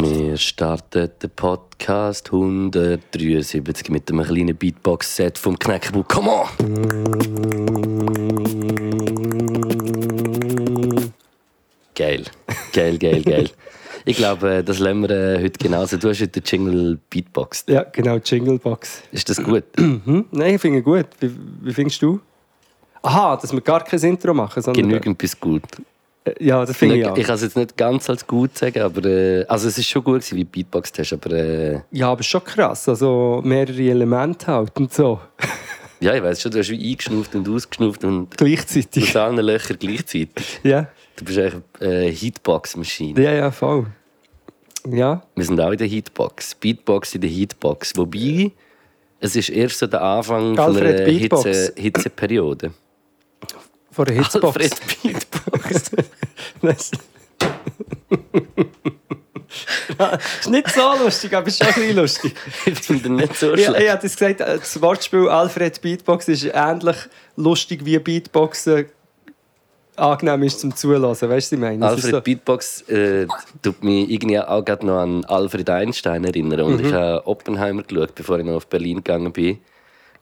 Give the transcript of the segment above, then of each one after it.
Wir starten den Podcast 173 mit einem kleinen Beatbox-Set vom Knäckebuch. Come on! Geil. Geil, geil, geil. Ich glaube, das lassen wir äh, heute genauso. Du hast heute den Jingle Beatbox. Ja, genau, Jinglebox. Ist das gut? Hm? Nein, ich finde ihn gut. Wie, wie findest du? Aha, dass wir gar kein Intro machen, sondern... Genügend bis gut. Äh, Ja, das finde ich auch. ich kann es jetzt nicht ganz als gut sagen, aber äh, also es ist schon gut gewesen, wie du Beatbox hast, aber äh, Ja, aber schon krass. Also mehrere Elemente halt und so. ja, ich weiß schon, du hast wie eingeschnauft und ausgeschnauft und Gleichzeitig. aus allen Löchern gleichzeitig. Ja, Du bist eigentlich eine äh, Heatbox-Maschine. ja, ja, voll. Ja, Wir sind auch in der Heatbox. Beatbox in der Heatbox. Wobei, es ist erst so der Anfang von einer. Hitze, Hitzeperiode. vor der Hitzbox. Alfred Beatbox. Das ist nicht so lustig, aber schon ein bisschen lustig. ich finde nicht so Ja, schlecht. ich habe das gesagt, äh, das Wortspiel Alfred Beatbox ist ähnlich lustig wie Beatboxen angenehm ist zum Zuhören. Weißt du, ich meine? Alfred Beatbox äh, tut mich irgendwie auch gerade noch an Alfred Einstein erinnern. Und Mhm. ich habe Oppenheimer geschaut, bevor ich noch auf Berlin gegangen bin.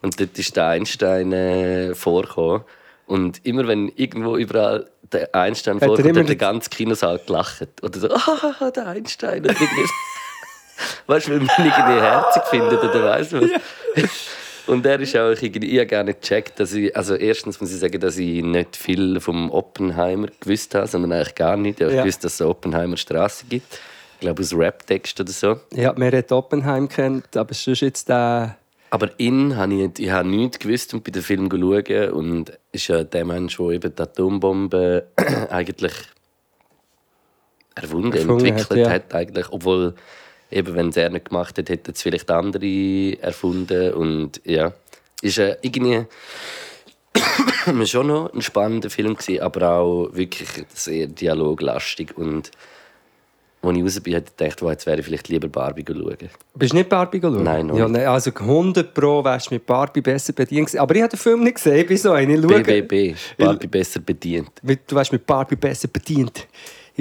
Und dort ist der Einstein äh, vorgekommen. Und immer wenn irgendwo überall der Einstein er vorkommt, hat der ganze Kinosaal gelacht. Oder so, ah, der Einstein. Weißt du, weil man ihn irgendwie herzig findet oder weiss was. Und er ist auch irgendwie, ich habe nicht gecheckt, dass ich, also erstens muss ich sagen, dass ich nicht viel vom Oppenheimer gewusst habe, sondern eigentlich gar nicht. Ich habe Ja. gewusst, dass es eine Oppenheimer Straße gibt. Ich glaube aus Rap-Text oder so. Ja, man hat Oppenheim kennt, aber sonst jetzt der. Aber ihn habe ich, ich habe nichts gewusst und bei dem Film schauen und ist ja der Mensch, der eben die Atombombe eigentlich erfunden, Erfunden entwickelt hat, ja. hat, eigentlich, obwohl eben wenn es er nicht gemacht hat, hätten es vielleicht andere erfunden und ja, ist äh, irgendwie schon noch ein spannender Film gewesen, aber auch wirklich sehr dialoglastig und als ich raus bin, hätte ich gedacht, wow, jetzt wäre ich vielleicht lieber Barbie schauen. Bist du nicht Barbie schauen? Nein, noch ja, nein, Also 100 Pro wärst du mit Barbie besser bedient. Aber ich habe den Film nicht gesehen. Ich bin so eine. Ich schaue- BBB, Barbie besser bedient. Du wärst mit Barbie besser bedient.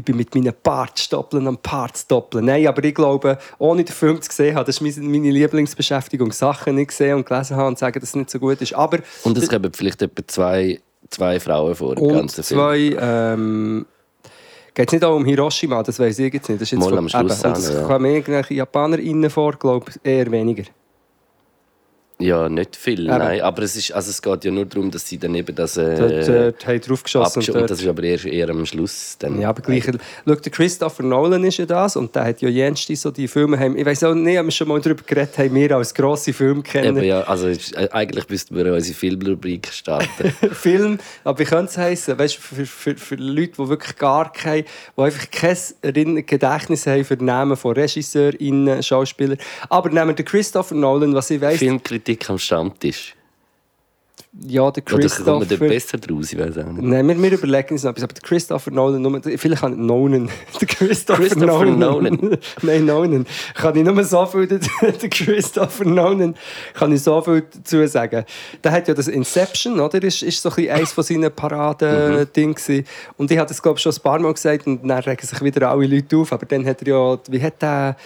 Ich bin mit meinen Bartstoppeln am Parts doppeln. Nein, aber ich glaube, ohne den Film zu sehen, das ist meine Lieblingsbeschäftigung. Sachen nicht gesehen und gelesen haben und sagen, dass es nicht so gut ist. Aber Und es kommen vielleicht etwa zwei, zwei Frauen vor im ganzen Film. zwei. Ähm, Geht es nicht auch um Hiroshima? Das weiß ich jetzt nicht. Das ist jetzt Mal von- am Schluss eben, und noch, ja. kommen irgendwelche JapanerInnen vor, glaube ich, eher weniger. Ja, nicht viel, Eben. nein. Aber es, ist, also es geht ja nur darum, dass sie dann eben das Dort äh, äh, haben draufgeschossen. und Und das ist aber eher, eher am Schluss. Dann. Ja, aber gleich. Schau, der Christopher Nolan ist ja das und der hat ja jenste so die Filme. Haben, ich weiß auch nicht, haben wir schon mal darüber geredet, haben wir als grosse Filmkenner ja, also, ist- äh, eigentlich müssten wir unsere Filmrubrik starten. Film. Aber wie könnte es heißen? Weißt du, für, für, für Leute, die wirklich gar kein, die einfach kein Gedächtnis haben für Namen von RegisseurInnen, Schauspielern. Aber nehmen wir den Christopher Nolan, was ich weiß. Filmkritik am Stammtisch. Ja, der Oder kommt man dort Christopher. besser draus? Ich weiß auch nicht. Nein, wir, wir überlegen uns noch etwas. Aber der Christopher Nolan, nur, vielleicht kann ich Nolan. Der Christopher, Christopher Nolan. Nein, Nolan. Kann ich nur so viel, der Christopher Nolan, kann ich so viel dazu sagen. Der hat ja das Inception, oder? Ist, ist so ein bisschen eines von seinen Paraden-Dingen. gewesen. Und ich habe das, glaube ich, schon ein paar Mal gesagt und dann regen sich wieder alle Leute auf. Aber dann hat er ja, wie hat der,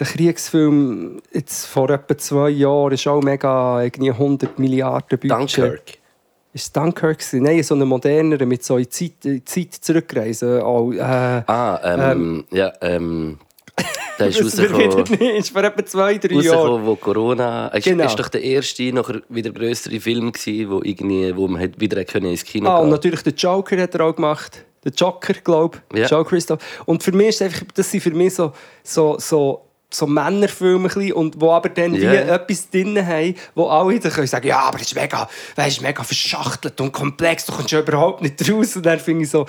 der Kriegsfilm jetzt vor etwa zwei Jahren ist auch mega irgendwie 100 Milliarden Budget. Dunkirk. Ist Dunkirk? gewesen? Nein, so eine modernere, mit so in die Zeit, in Zeit zurückreisen. Auch, äh, Ah, ähm, ja, ähm. Der ist rausgekommen. Ist vor etwa zwei, drei Jahren. wo Corona. Es Genau. ist doch der erste, nachher wieder größere Film gsi, wo irgendwie, wo man wieder können ins Kino Ah, und gehen. natürlich den Joker hat er auch gemacht. Den Joker, glaube ich. Ja. Joe Christoph. Und für mich ist einfach, das sind für mich so, so, so, so Männerfilme, ein und wo aber dann Ja. wie etwas drin haben, wo alle dann können sagen, ja, aber das ist mega, weißt, mega verschachtelt und komplex, du kommst ja überhaupt nicht raus. Und dann finde ich so,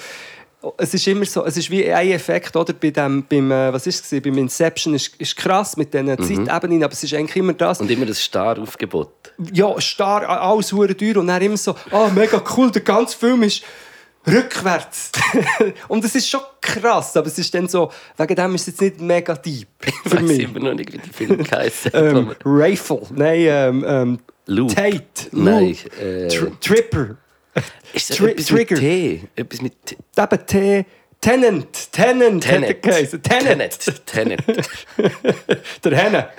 es ist immer so, es ist wie ein Effekt, oder? Bei dem, beim, äh, was ist es, beim Inception ist, ist krass mit diesen Zeitebenen, aber es ist eigentlich immer das. Mhm. Und immer das Star-Aufgebot. ja, starr, alles hure teuer und dann immer so, ah, mega cool, der ganze Film ist rückwärts. und es ist schon krass, aber es ist dann so, wegen dem ist es jetzt nicht mega deep für Ich weiß mich. immer noch nicht, wie die Film heißen. Ähm, Rifle, nein, ähm, ähm, Luke. Tate, Nein. Luke, Äh, Tri Tripper, ist das Tri- etwas Trigger. mit T? Etwas mit T. eben T, Tenant, Tenant, Tenet. geheißen. Tenet, Tenet. der Henne.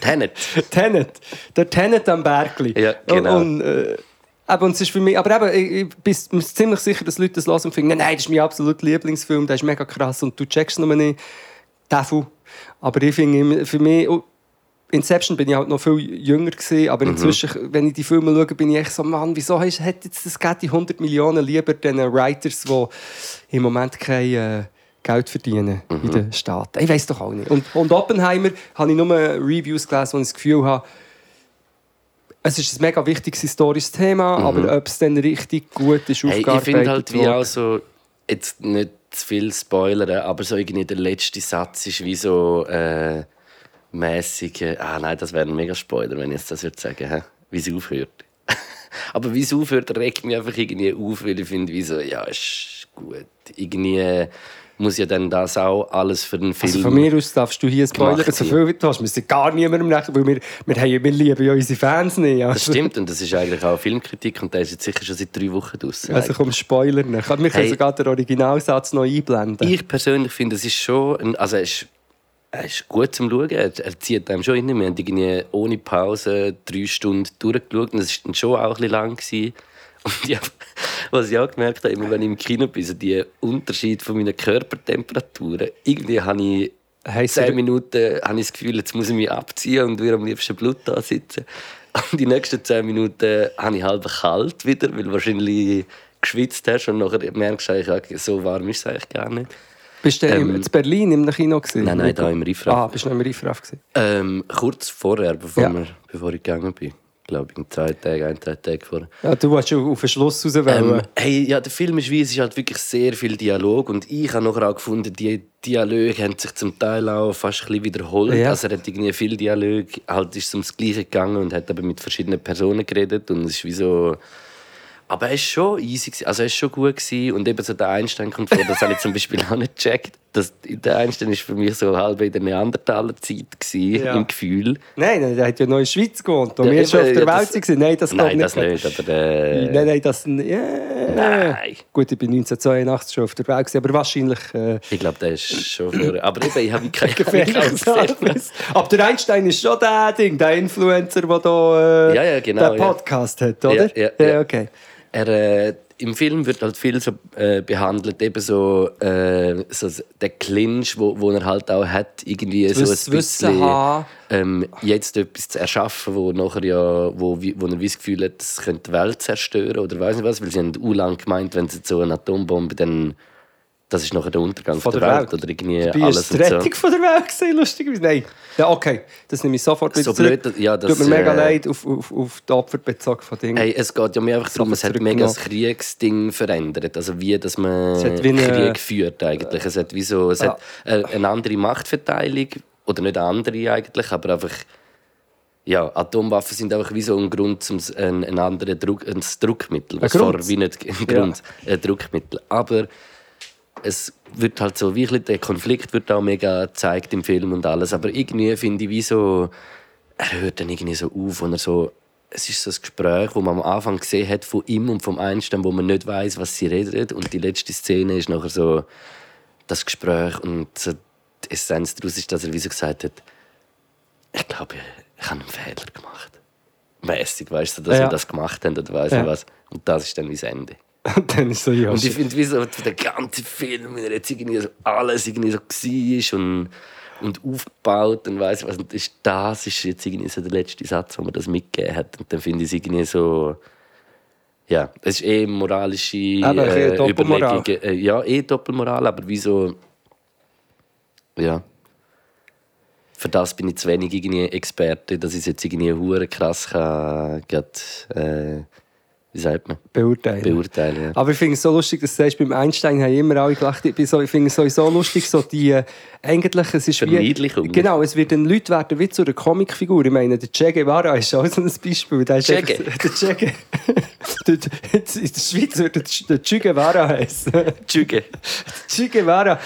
Tenet. Tenet. Der Tenet am Bergli. Ja, genau. Und, äh, aber, und es ist für mich, aber eben, ich, bin mir ziemlich sicher, dass Leute das hören und finden, nein, nein, das ist mein absoluter Lieblingsfilm, der ist mega krass und du checkst noch nicht. Teufel. Aber ich finde, für mich, oh, Inception bin ich halt noch viel jünger gewesen, aber inzwischen, wenn ich die Filme schaue, bin ich echt so, Mann, wieso hast, hat jetzt das geht die 100 Millionen lieber den Writers, die im Moment kein äh, Geld verdienen in den Staaten. Ich weiß doch auch nicht. Und, und Oppenheimer habe ich nur Reviews gelesen, wo ich das Gefühl habe, es ist ein mega wichtiges historisches Thema, aber ob es dann richtig gut ist Hey, ich finde halt wie auch so, jetzt nicht zu viel spoilern, aber so irgendwie der letzte Satz ist wie so äh, mäßig. Äh, ah nein, das wäre ein mega Spoiler, wenn ich jetzt das würde sagen, hä? wie sie aufhört. aber wie sie aufhört, regt mich einfach irgendwie auf, weil ich finde, wie so, ja, ist gut. Irgendwie muss ja dann das auch alles für den Film. Also von mir aus darfst du hier spoilern, so viel wie du hast. Wir sind gar niemandem recht, weil wir, wir, haben, wir lieben ja unsere Fans nicht. das Also, stimmt und das ist eigentlich auch Filmkritik und der ist jetzt sicher schon seit drei Wochen draußen. also komm, Spoiler. Wir können Hey. sogar den Originalsatz noch einblenden. Ich persönlich finde, es ist schon, ein, also er ist, er ist gut zum Schauen. Er, er zieht einem schon rein. Wir haben irgendwie ohne Pause drei Stunden durchgeschaut und es war dann schon auch ein bisschen lang. Gewesen. Und ja, was ich auch gemerkt habe, immer wenn ich im Kino bin, so die Unterschied von meiner Körpertemperatur. Irgendwie habe ich Heisst zehn Minuten habe ich das Gefühl, jetzt muss ich mich abziehen und wieder am liebsten Blut da sitzen. Und die nächsten zehn Minuten habe ich halb kalt wieder, weil wahrscheinlich geschwitzt hast und nachher merkst du eigentlich, so warm ist es eigentlich gar nicht. Bist du ähm, in Berlin im Kino gewesen? Nein, nein, da im Riffraff. Ah, bist du noch im Riffraff gewesen? Ähm, kurz vorher, bevor, Ja. wir, bevor ich gegangen bin. Glaube ich, in zwei Tagen, ein, zwei Tage vorher. Ja, du wolltest schon auf den Schluss raus Ähm, hey, ja, der Film ist wie, es ist halt wirklich sehr viel Dialog und ich habe nachher auch gefunden, die Dialoge haben sich zum Teil auch fast ein bisschen wiederholt. Ja. Also er hat irgendwie viel Dialog, halt ist es ums Gleiche gegangen und hat aber mit verschiedenen Personen geredet und es ist wie so... Aber er ist schon easy, also er ist schon gut gewesen. und eben so der Einstein kommt vor, das habe ich zum Beispiel auch nicht gecheckt. Das, der Einstein ist für mich so halb in der Neandertaler-Zeit Ja. im Gefühl. Nein, nein, der hat ja noch in der Schweiz gewohnt. Und Ja, wir schon auf der ja, Welt das- waren. Nein, das Nein, geht das nicht, aber... Äh, Nein, nein, das... Ja. Nein. Gut, ich bin 1982 schon auf der Welt, gewesen, aber wahrscheinlich... Äh, Ich glaube, der ist schon vor. Aber eben, ich habe keine. Halbwissen. Aber der Einstein ist schon der Ding, der Influencer, der da äh, Ja, ja, genau, den. Podcast hat, oder? Ja, ja, ja. okay. Er, äh, Im Film wird halt viel so äh, behandelt, eben so, äh, so der Clinch, wo, wo er halt auch hat, irgendwie so ein bisschen, ähm, jetzt etwas zu erschaffen, wo nachher ja, wo, wo er wie das Gefühl hat, das könnte die Welt zerstören oder weiß nicht was, weil sie haben u lang gemeint, wenn sie so eine Atombombe dann das ist nachher der Untergang Von der, der Welt, Welt. oder irgendwie Dabei alles ist die und so. Rettung von der Welt gewesen, lustigerweise. Nein. Ja, okay. Das nehme ich sofort wieder So zurück. blöd, ja, das, Tut mir mega äh, leid auf, auf, auf die Opfer bezogen von Dingen. Hey, es geht ja mehr einfach darum, es hat mega das. Kriegsding verändert. Also wie, dass man wie eine- Krieg führt eigentlich. Es hat wie so, es Ja. hat äh, eine andere Machtverteilung. Oder nicht eine andere eigentlich, aber einfach... Ja, Atomwaffen sind einfach wie so ein Grund zum ein, ein anderes Druck, ein Druckmittel. Was vorher wie nicht ein Grund, ein Druckmittel. Aber es wird halt so, wie der Konflikt wird auch mega gezeigt im Film und alles. Aber irgendwie finde ich wie so, er hört dann irgendwie so auf und er so, es ist so ein Gespräch, wo man am Anfang gesehen hat von ihm und vom Einstein, wo man nicht weiß, was sie reden. Und die letzte Szene ist nachher so das Gespräch und so die Essenz daraus ist, dass er wie so gesagt hat, ich glaube, ich habe einen Fehler gemacht. Mäßig, weißt du, dass Ja. wir das gemacht haben oder weiß Ja. was. Und das ist dann wie das Ende. Und dann ist so, ja, Und ich finde, wie so der ganze Film, wenn er jetzt irgendwie so alles irgendwie so war und, und aufgebaut und weiss was, und ist das ist jetzt irgendwie so der letzte Satz, wo man das mitgegeben hat. Und dann finde ich es irgendwie so. Ja, es ist eh moralische bisschen äh, Doppelmoral. Überlegungen. Äh, ja, eh Doppelmoral, aber wieso. Ja. Für das bin ich zu wenig irgendwie Experte, dass ich es jetzt irgendwie hure krass kann, grad, äh, wie wie sagt man? beurteilen. Beurteilen. Ja. Aber ich finde es so lustig, dass du sagst, beim Einstein haben immer alle gelacht. Ich, so, ich finde es sowieso lustig, so die, äh, eigentlich, es ist wie... Verniedlichung. Genau, es wird dann Leute werden wie zu einer Comicfigur. Ich meine, der Che Guevara ist auch so ein Beispiel. Der Che einfach- Der Che In der Schweiz würde der Che Guevara heißen. Tschüge. Che Guevara.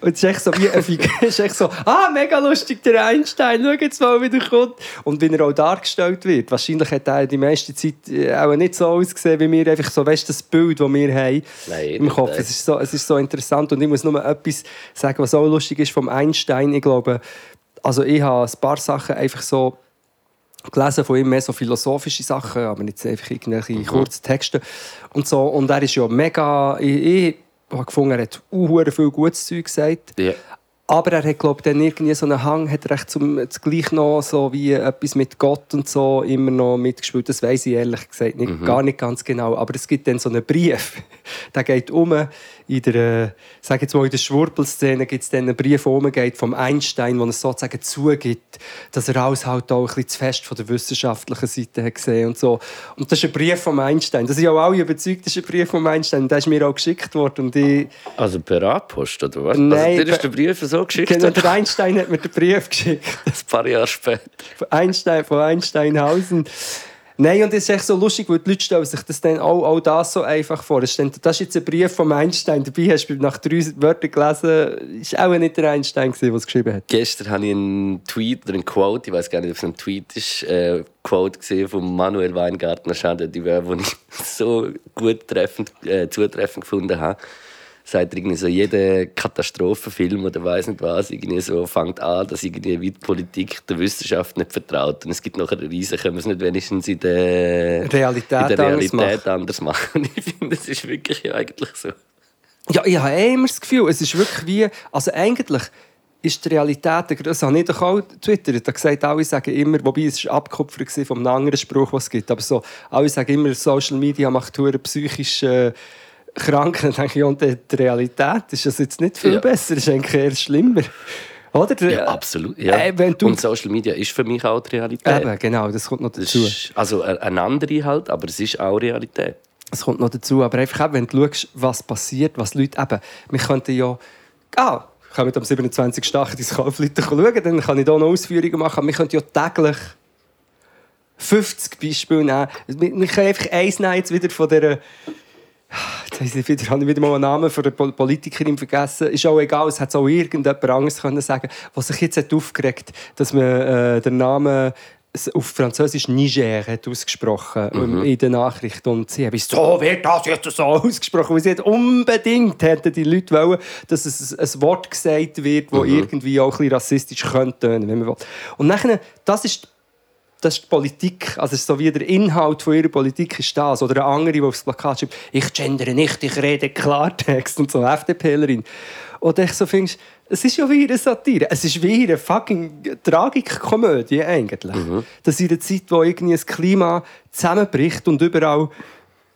Und es ist echt so wie eine Figur. Es ist echt so, ah, mega lustig, der Einstein, schau jetzt mal, wie der kommt. Und wie er auch dargestellt wird. Wahrscheinlich hat er die meiste Zeit äh, auch nicht so ausgesehen, wie wir einfach so, weißt das Bild, das wir haben Nein, im Kopf. nein. Es ist, so, es ist so interessant. Und ich muss nur etwas sagen, was auch lustig ist vom Einstein. Ich glaube, also ich habe ein paar Sachen einfach so gelesen von ihm mehr so philosophische Sachen, aber nicht einfach irgendwelche Mhm. kurzen Texte und so. Und er ist ja mega, ich, ich habe gefunden, er hat unhuere viel gutes Zeug gesagt. Ja. Aber er hat, glaube dann irgendwie so einen Hang, hat recht zum gleich noch so wie etwas mit Gott und so immer noch mitgespielt. Das weiß ich ehrlich gesagt nicht, Mhm. gar nicht ganz genau. Aber es gibt dann so einen Brief, der geht um in der, äh, sag jetzt mal in der Schwurbelszene gibt es dann einen Brief, der umgeht vom Einstein, wo er sozusagen zugibt, dass er alles halt auch ein bisschen zu fest von der wissenschaftlichen Seite hat gesehen und so. Und das ist ein Brief vom Einstein. Das sind ja auch alle überzeugt, das ist ein Brief vom Einstein. Und der ist mir auch geschickt worden und ich Also per A-Post, oder was? Nein, also, ist der Brief so geschickt, Genau, der Einstein hat mir den Brief geschickt. ein paar Jahre später. Von Einstein, von Einsteinhausen. Nein, und es ist echt so lustig, weil die Leute stellen sich das dann auch, auch das so einfach vor. Das ist jetzt ein Brief von Einstein. Dabei hast du nach drei Wörtern gelesen, ist auch nicht der Einstein, der es geschrieben hat. Gestern habe ich einen Tweet oder einen Quote, ich weiß gar nicht, ob es ein Tweet ist, äh, Quote gesehen von Manuel Weingartner, Wörter, die ich so gut treffend, äh, zutreffend gefunden habe. Sagt irgendwie so, jeder Katastrophenfilm oder weiß nicht was, irgendwie so fängt an, dass irgendwie wie die Politik der Wissenschaft nicht vertraut. Und es gibt noch eine Riese, können wir es nicht wenigstens in der Realität in der anders Realität anders machen. Und ich finde, das ist wirklich eigentlich so. Ja, ich habe eh immer das Gefühl, es ist wirklich wie, also eigentlich ist die Realität, das habe ich doch auch getwittert, da gesagt, alle sagen immer, wobei es war abgekupfert gewesen vom anderen Spruch, was es gibt, aber so, alle sagen immer, Social Media macht psychisch äh, krank, dann denke ich, und die Realität ist das jetzt nicht viel Ja. besser, ist eigentlich eher schlimmer. Oder? Der- Ja, absolut. Ja. Äh, Und Social Media ist für mich auch die Realität. Eben, genau, das kommt noch dazu. ist, also äh, eine andere halt, aber es ist auch Realität. Es kommt noch dazu, aber einfach eben, wenn du schaust, was passiert, was Leute eben, wir könnten ja, ah, kommen am 27. Stachel ins Kaufleute schauen, dann kann ich hier noch Ausführungen machen, wir könnten ja täglich 50 Beispiele nehmen. Wir können einfach eins nehmen, jetzt wieder von der Jetzt habe ich wieder mal einen Namen von der Pol- Politikerin vergessen. Ist auch egal, es hätte auch irgendjemand anderes können sagen was sich jetzt hat aufgeregt dass man äh, den Namen auf Französisch Niger hat ausgesprochen ähm, in den Nachrichten. Und sie haben so wird das jetzt so ausgesprochen. Weil sie hat unbedingt hätten die Leute wollen, dass es ein Wort gesagt wird, das irgendwie auch ein bisschen rassistisch könnte tönen, wenn man will. Und nachher, das ist das ist die Politik. Also so wie der Inhalt von ihrer Politik ist das. Oder eine andere, die aufs Plakat schreibt, ich gendere nicht, ich rede Klartext und so, FDPlerin. Und ich so findest, es ist ja wie eine Satire. Es ist wie eine fucking Tragikkomödie eigentlich. Dass in einer Zeit, wo irgendwie das Klima zusammenbricht und überall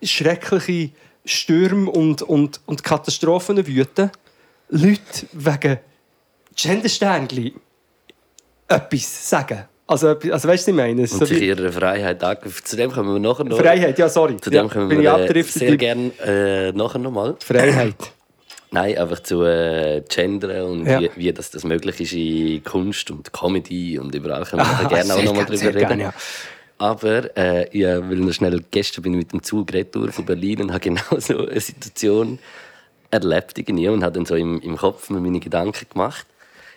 schreckliche Stürme und, und, und Katastrophen wüten, Leute wegen Gendersternchen etwas sagen. Also, also weißt du, was ich meine? Und so sich ihrer Freiheit angreifen. Zu dem kommen wir nachher noch. Freiheit, ja, sorry. Zu dem ja, kommen wir äh, sehr gerne äh, nachher nochmal. Freiheit. Nein, einfach zu äh, gendern und Ja. wie, wie das, das möglich ist in Kunst und Comedy und überall können wir Ah, gerne auch nochmal drüber reden. gern, ja. Aber äh, ich will noch schnell, gestern bin ich mit dem Zug retour von Berlin und habe genau so eine Situation erlebt irgendwie und habe dann so im, im Kopf mir meine Gedanken gemacht.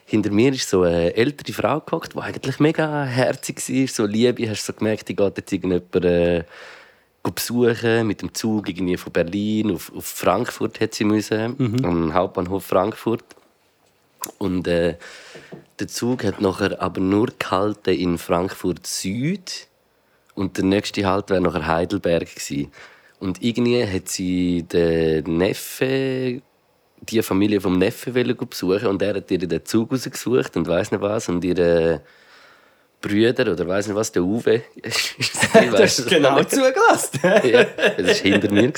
Hinter mir ist so eine ältere Frau gehockt, die eigentlich mega herzig war, so Liebe. Hast du so gemerkt, die geht jetzt irgendjemand äh, besuchen mit dem Zug irgendwie von Berlin auf, auf Frankfurt hat sie müssen, am Hauptbahnhof Frankfurt. Und äh, der Zug hat nachher aber nur gehalten in Frankfurt Süd und der nächste Halt wäre nachher Heidelberg gewesen. Und irgendwie hat sie den Neffe, die Familie vom Neffe wollen besuchen und er hat ihr den Zug rausgesucht und weiß nicht was und ihre Brüder oder weiß nicht was, der Uwe. Du hast genau zugelassen. ja, das war hinter mir.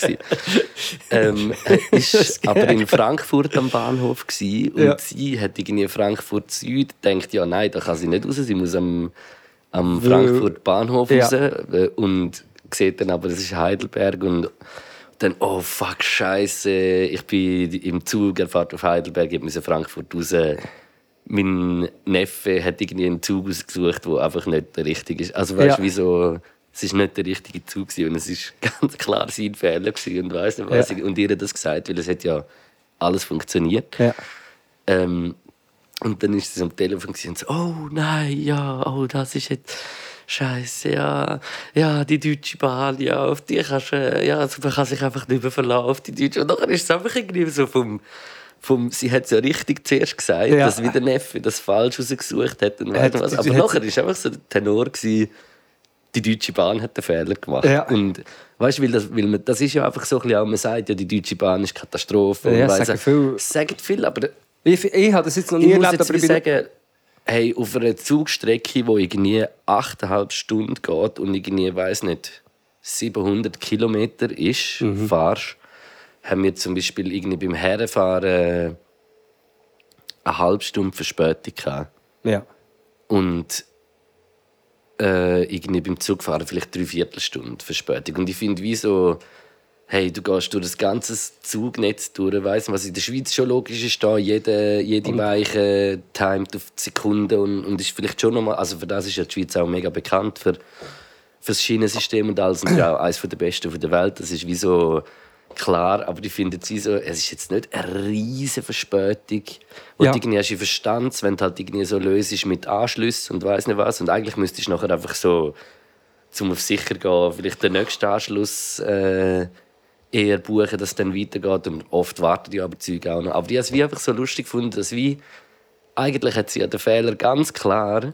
Ähm, ist aber in Frankfurt am Bahnhof gewesen, und Ja. sie hat irgendwie Frankfurt Süd gedacht, ja nein, da kann sie nicht raus, sie muss am, am Frankfurt Bahnhof Ja. raus äh, und sieht dann aber, das ist Heidelberg und dann, oh fuck, scheiße, ich bin im Zug, er fährt auf Heidelberg, ich muss Frankfurt raus. Mein Neffe hat irgendwie einen Zug ausgesucht, der einfach nicht der richtige ist. Also weißt du, Ja. wieso? Es war nicht der richtige Zug und es war ganz klar sein Fehler und weiss nicht was. Ja. Und ihr hat das gesagt, weil es hat ja alles funktioniert. Ja. Ähm, und dann ist sie am Telefon und so, oh nein, ja, oh, das ist jetzt Scheiße, ja, ja, die Deutsche Bahn, ja, auf die kannst du, ja, also man kann sich einfach nicht mehr verlassen auf die Deutsche. Und dann ist es einfach irgendwie so vom, vom sie hat es ja richtig zuerst gesagt, Ja. dass wie der Neffe das falsch rausgesucht hat und hat- was. Aber nachher ist einfach so der Tenor gewesen, die Deutsche Bahn hat den Fehler gemacht. Ja. Und weißt du, weil das, weil man, das ist ja einfach so ein bisschen, auch, man sagt ja, die Deutsche Bahn ist Katastrophe. Ja, und weiss sagen viel. Es sagen viel, aber Ich, ich habe das jetzt noch nie erlebt, aber ich bin... sagen, hey, auf einer Zugstrecke, die irgendwie 8,5 Stunden geht und irgendwie, weiß nicht, 700 Kilometer ist, Mhm. fahrst, haben wir zum Beispiel irgendwie beim Herfahren eine halbe Stunde Verspätung gehabt. Ja. Und äh, irgendwie beim Zugfahren vielleicht drei Viertelstunde Verspätung. Und ich finde, wie so, hey, du gehst durch das ganze Zugnetz durch, weißt was in der Schweiz schon logisch ist, da jede, jede Weiche timet auf die Sekunde und, und ist vielleicht schon nochmal, also für das ist ja die Schweiz auch mega bekannt, für, für das Schienensystem und alles, und ja auch eines der besten der Welt, das ist wie so klar, aber ich finde wie so, es ist jetzt nicht eine riesige Verspätung. Und Ja. irgendwie hast du Verstand, wenn du halt irgendwie so löst mit Anschlüssen und weiß nicht was. Und eigentlich müsstest du nachher einfach so, zum auf sicher gehen, vielleicht den nächsten Anschluss äh, eher buchen, dass es dann weitergeht. Und oft warten die aber Züge auch noch. Aber ich habe es wie einfach so lustig gefunden, dass wie, eigentlich hat sie ja den Fehler ganz klar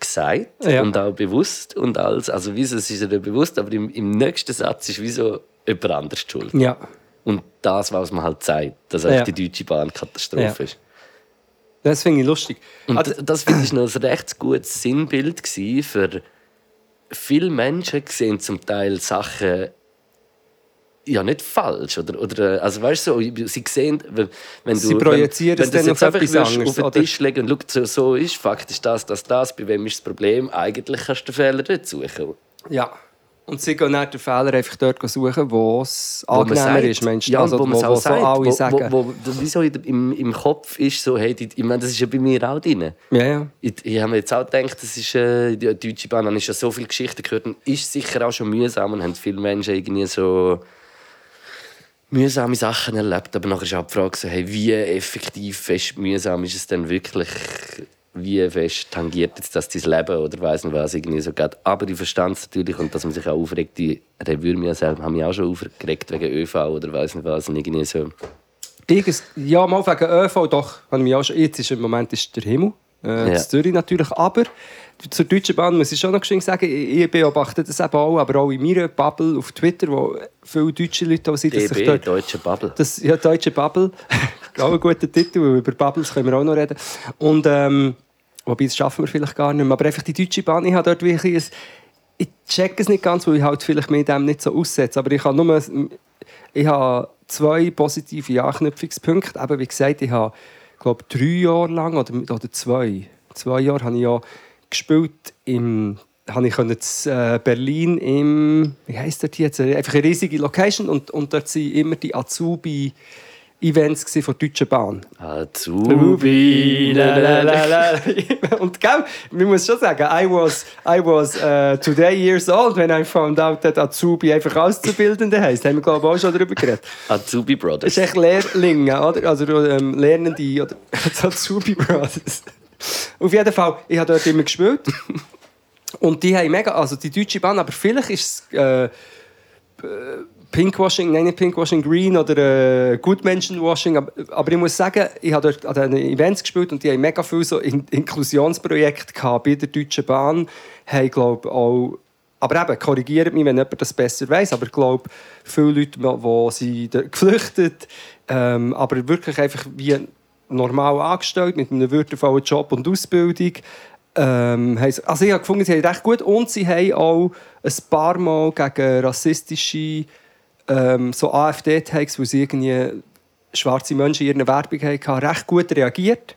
gesagt Ja. und auch bewusst und alles. Also wie es ist ihr bewusst, aber im, im nächsten Satz ist wie so jemand anderes die schuld. Ja. Und das, was man halt sagt, dass Ja. die Deutsche Bahn Katastrophe Ja. ist. Das finde ich lustig. Und Also, d- das finde ich noch ein recht gutes Sinnbild für viele Menschen sehen zum Teil Sachen ja nicht falsch oder, oder äh, also weißt du so, sie sehen wenn wenn du Sie projizieren wenn, wenn du auf einfach anderes, auf den oder? Tisch legen und schau, so, so ist faktisch das das das bei wem ist das Problem eigentlich kannst du den Fehler dort suchen ja. Und sie gehen dann den Fehler einfach dort suchen, wo es angenehmer ist, meinst du? ja, also, wo, wo, wo, so alle wo, sagen. wo, wo, wieso im, im Kopf ist so hey die, ich meine, das ist ja bei mir auch drin ja, ja. Ich, ich habe mir jetzt auch gedacht, das ist, äh, die Deutsche Bahn, habe ich schon so viele Geschichten gehört und ist sicher auch schon mühsam und haben viele Menschen irgendwie so mühsame Sachen erlebt. Aber nachher ist auch die Frage, so, hey, wie effektiv fest mühsam ist es denn wirklich, wie fest tangiert jetzt das dein Leben oder weiss nicht was irgendwie so geht. Aber ich verstand es natürlich und dass man sich auch aufregt, die Revue mir selber haben mich auch schon aufgeregt wegen ÖV oder weiss nicht was und irgendwie so. Irgends- ja, mal wegen ÖV, doch. Habe ich mich auch schon, jetzt ist im Moment ist der Himmel. Äh, Ja. Zürich natürlich. Aber zur Deutschen Bahn muss ich schon noch geschwind sagen, ich beobachte das eben auch, aber auch in meiner Bubble auf Twitter, wo viele deutsche Leute auch sind, dass sich DB, dort Deutsche Bubble. Das, ja, Deutsche Bubble. auch ein guter Titel, weil über Bubbles können wir auch noch reden. Und, ähm, wobei, das schaffen wir vielleicht gar nicht mehr. Aber einfach die Deutsche Bahn, ich habe dort wirklich ein, ich check es nicht ganz, weil ich halt vielleicht mit dem nicht so aussetze. Aber ich habe nur ich habe zwei positive Anknüpfungspunkte. Eben, wie gesagt, ich habe, glaube drei Jahre lang oder, oder zwei, zwei Jahre habe ich ja gespielt im habe ich in äh, Berlin im wie heisst das jetzt einfach eine riesige Location und, und dort sind immer die Azubi Events von der Deutschen Bahn. Azubi. La, la, la, la. Und gell, man muss schon sagen, I was, I was uh, today years old when I found out that Azubi einfach Auszubildende heisst. Haben wir glaube ich auch schon darüber geredet. Azubi Das Brothers. ist echt Lehrlinge, oder? Also ähm, Lernende oder Azubi Brothers. Auf jeden Fall, ich habe dort immer gespielt. Und die haben mega, also die Deutsche Bahn, aber vielleicht ist es äh, äh, Pinkwashing, nein, nicht Pinkwashing, Green oder äh, Gutmenschenwashing. Aber, aber ich muss sagen, ich habe dort an diesen Events gespielt und die haben mega viele so In Inklusionsprojekte gehabt bei der Deutschen Bahn. Haben, glaube auch aber eben, korrigiert mich, wenn jemand das besser weiß. Aber ich glaube, viele Leute, die sind geflüchtet, ähm, aber wirklich einfach wie normal angestellt, mit einem würdevollen Job und Ausbildung. Ähm, also ich habe gefunden, sie haben recht gut und sie haben auch ein paar Mal gegen rassistische ähm, so AfD-Tags, wo sie irgendwie schwarze Menschen in ihren Werbung hatten, recht gut reagiert.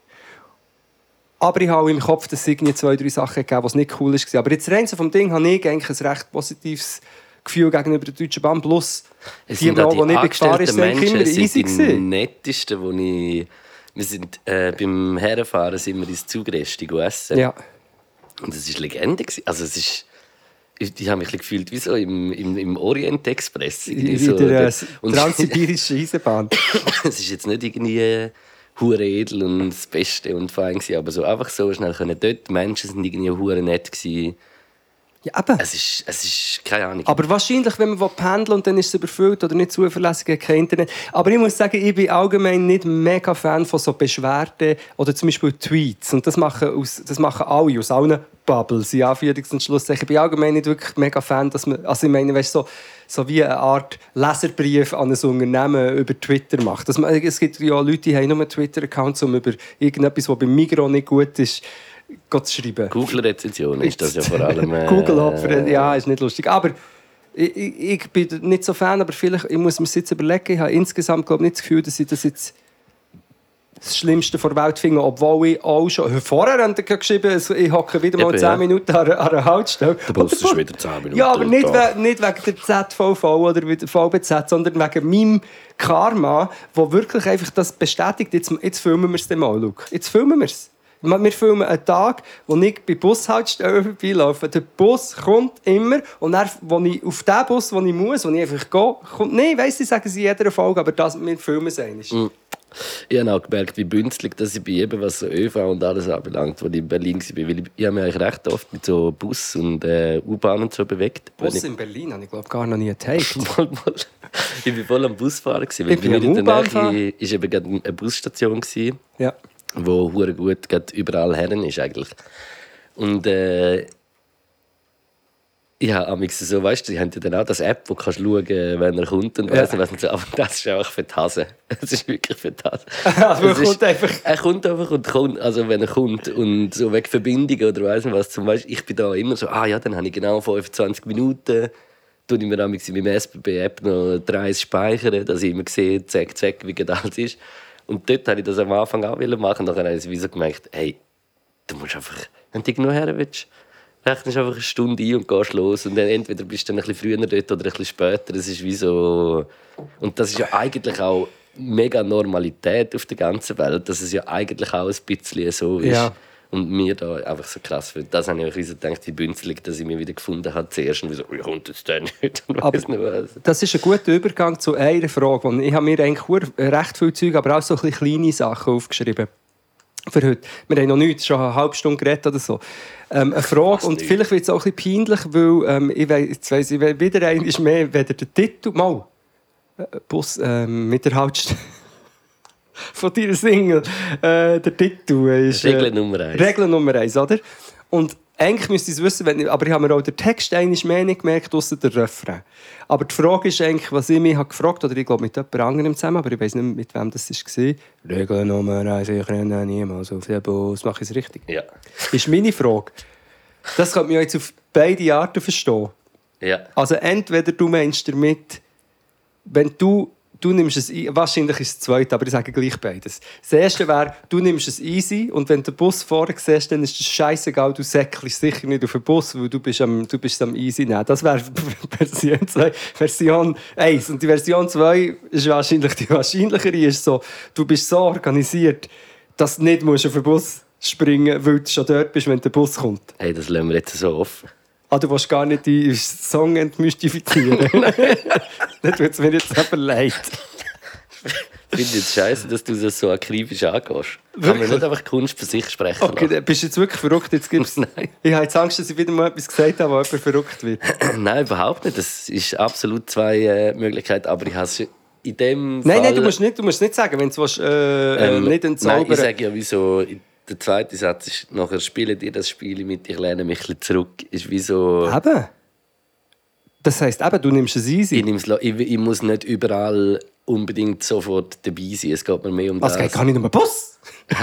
Aber ich habe im Kopf, dass es irgendwie zwei, drei Sachen gegeben, was nicht cool war. Aber jetzt rein so vom Ding habe ich eigentlich ein recht positives Gefühl gegenüber der Deutschen Bahn. Plus Es die, sind die, die nicht gefahren ist, sind immer easy sind die nettesten, wo ich... Wir sind, äh, beim Herrenfahren sind wir ins Zugreste essen. Ja. Und es war Legende. Also es ist... Ich, ich habe mich gefühlt wie so im, im, im Orient Express. In so. der äh, transsibirischen Eisenbahn. es ist jetzt nicht irgendwie äh, hure edel und das Beste und fein gewesen, aber so einfach so schnell können dort Menschen sind irgendwie hure nett gewesen. Ja, eben. Es ist, es ist keine Ahnung. Aber wahrscheinlich, wenn man pendeln und dann ist es überfüllt oder nicht zuverlässig, hat kein Internet. Aber ich muss sagen, ich bin allgemein nicht mega Fan von so Beschwerden oder zum Beispiel Tweets. Und das machen, aus, das machen alle aus allen Bubbles, in Anführungs- und Schlusszeichen. Ich bin allgemein nicht wirklich mega Fan, dass man, also ich meine, weißt, so, so wie eine Art Leserbrief an ein Unternehmen über Twitter macht. Dass man, es gibt ja Leute, die haben nur Twitter-Accounts, um über irgendetwas, was beim Migros nicht gut ist, zu schreiben. Google-Rezension ist das ja vor allem. Äh, Google-Opfer, ja, ist nicht lustig. Aber ich, ich, bin nicht so Fan, aber vielleicht, ich muss mir das jetzt überlegen. Ich habe insgesamt glaube nicht das Gefühl, dass ich das jetzt das Schlimmste vor der Welt finde, obwohl ich auch schon vorher haben sie geschrieben, ich hocke wieder mal Eben, 10 ja. Minuten an, einer- an einer Haltestelle. Der Bus ist wieder 10 Minuten Ja, aber nicht, we nicht wegen der ZVV oder der VBZ, sondern wegen meinem Karma, wo wirklich einfach das bestätigt. Jetzt, jetzt filmen wir es mal, Luke. Jetzt filmen wir es. Wir filmen einen Tag, wo ich bei Bushaltestellen vorbeilaufe. Der Bus kommt immer und dann, wo ich auf den Bus, wo ich muss, wo ich einfach gehe, kommt... Nein, weiss ich, sagen sie in jeder Folge, aber das, wir filmen es einmal. Ich habe auch gemerkt, wie bünzlig dass ich bin, eben was so ÖV und alles anbelangt, als ich in Berlin war. Weil ich, ich habe mich eigentlich recht oft mit so Bus und äh, U-Bahn und so bewegt. Bus ich, in Berlin habe ich glaube gar noch nie geteilt. mal, mal, ich bin voll am Busfahren. Gewesen, weil Ich bin bei mir in der Nähe war eben gerade eine Busstation. Gewesen, ja. Wo hure gut gerade überall herren ist eigentlich. Und äh, ja, amix so, weißt du, die haben ja dann auch das App, wo du kannst schauen, wenn er kommt und Ja. weiss nicht was. Und so. Aber das ist einfach für die Hase. Das ist wirklich für die Hase. Also er kommt einfach- Er kommt einfach und kommt, also wenn er kommt und so wegen Verbindungen oder weiss nicht was. Zum Beispiel, ich bin da immer so, ah ja, dann habe ich genau 25 Minuten. Tue ich mir amix in meinem SBB-App noch 30 speichern, dass ich immer sehe, zack, zack, wie alles ist. Und dort habe ich das am Anfang auch machen. Dann habe ich wie so gemerkt, hey, du musst einfach, wenn du irgendwo her willst, rechnest einfach eine Stunde ein und gehst los. Und dann entweder bist du dann ein bisschen früher dort oder ein bisschen später. Das ist wie so... Und das ist ja eigentlich auch mega Normalität auf der ganzen Welt, dass es ja eigentlich auch ein bisschen so ist. Ja. Und mir da einfach so krass finde. Das habe ich auch so gedacht, wie bünzlig, dass ich mich wieder gefunden habe zuerst. Und wie so, wie kommt jetzt der nicht? Und Aber- nicht was. Das ist ein guter Übergang zu einer Frage. Und ich habe mir eigentlich hure- recht viel Zeug, aber auch so ein bisschen kleine Sachen aufgeschrieben. Für heute. Wir haben noch nichts, schon eine halbe Stunde geredet oder so. Ähm, eine Frage, und vielleicht wird es auch ein bisschen peinlich, weil ähm, ich weiss, jetzt weiss ich wieder ein ist mehr, weder der Titel, mal, äh, Bus ähm, mit der Haltestelle von deiner Single, äh, der Titel ist... äh, Regel Nummer eins. Regel Nummer eins, oder? Und eigentlich müsste ich es wissen, wenn aber ich habe mir auch den Text eigentlich mehr nicht gemerkt, außer der Refrain. Aber die Frage ist eigentlich, was ich mich habe gefragt oder ich glaube mit jemand anderem zusammen, aber ich weiß nicht, mit wem das war. Regel Nummer eins, ich renne niemals auf den Bus. Mache ich es richtig? Ja. Ist meine Frage. Das kann man jetzt auf beide Arten verstehen. Ja. Also entweder du meinst damit, wenn du, du nimmst es ein, wahrscheinlich ist es das zweite, aber ich sage gleich beides. Das erste wäre, du nimmst es easy und wenn du den Bus vorne siehst, dann ist es scheißegal, du säckelst sicher nicht auf den Bus, weil du bist am, du bist am easy nehmen. Das wäre Version 2. Version 1. Und die Version 2 ist wahrscheinlich die wahrscheinlichere, ist so, du bist so organisiert, dass du nicht musst auf den Bus springen musst, weil du schon dort bist, wenn der Bus kommt. Hey, das lassen wir jetzt so offen. Ah, du willst gar nicht die Song entmystifizieren. das tut es mir jetzt aber leid. Ich finde es scheiße, dass du das so akribisch angehst. Kann man Wirklich? nicht einfach Kunst für sich sprechen Okay, dann bist du jetzt wirklich verrückt? Jetzt gibt's... Nein. Ich habe jetzt Angst, dass ich wieder mal etwas gesagt habe, wo jemand verrückt wird. lassen? Nein, überhaupt nicht. Das ist absolut zwei äh, Möglichkeiten. Aber ich habe es in dem Nein, Fall... nein, du musst nicht, du musst nicht sagen, wenn du es äh, ähm, nicht Nein, entzaubern ich sage ja, wieso... Der zweite Satz ist, nachher spielen dir das Spiel mit, ich lehne mich ein bisschen zurück. Ist wie so... Eben. Das heisst eben, du nimmst es easy. Ich, nehm's ich, ich muss nicht überall unbedingt sofort dabei sein. Es geht mir mehr um Was das. geht? Kann ich nur einen Bus?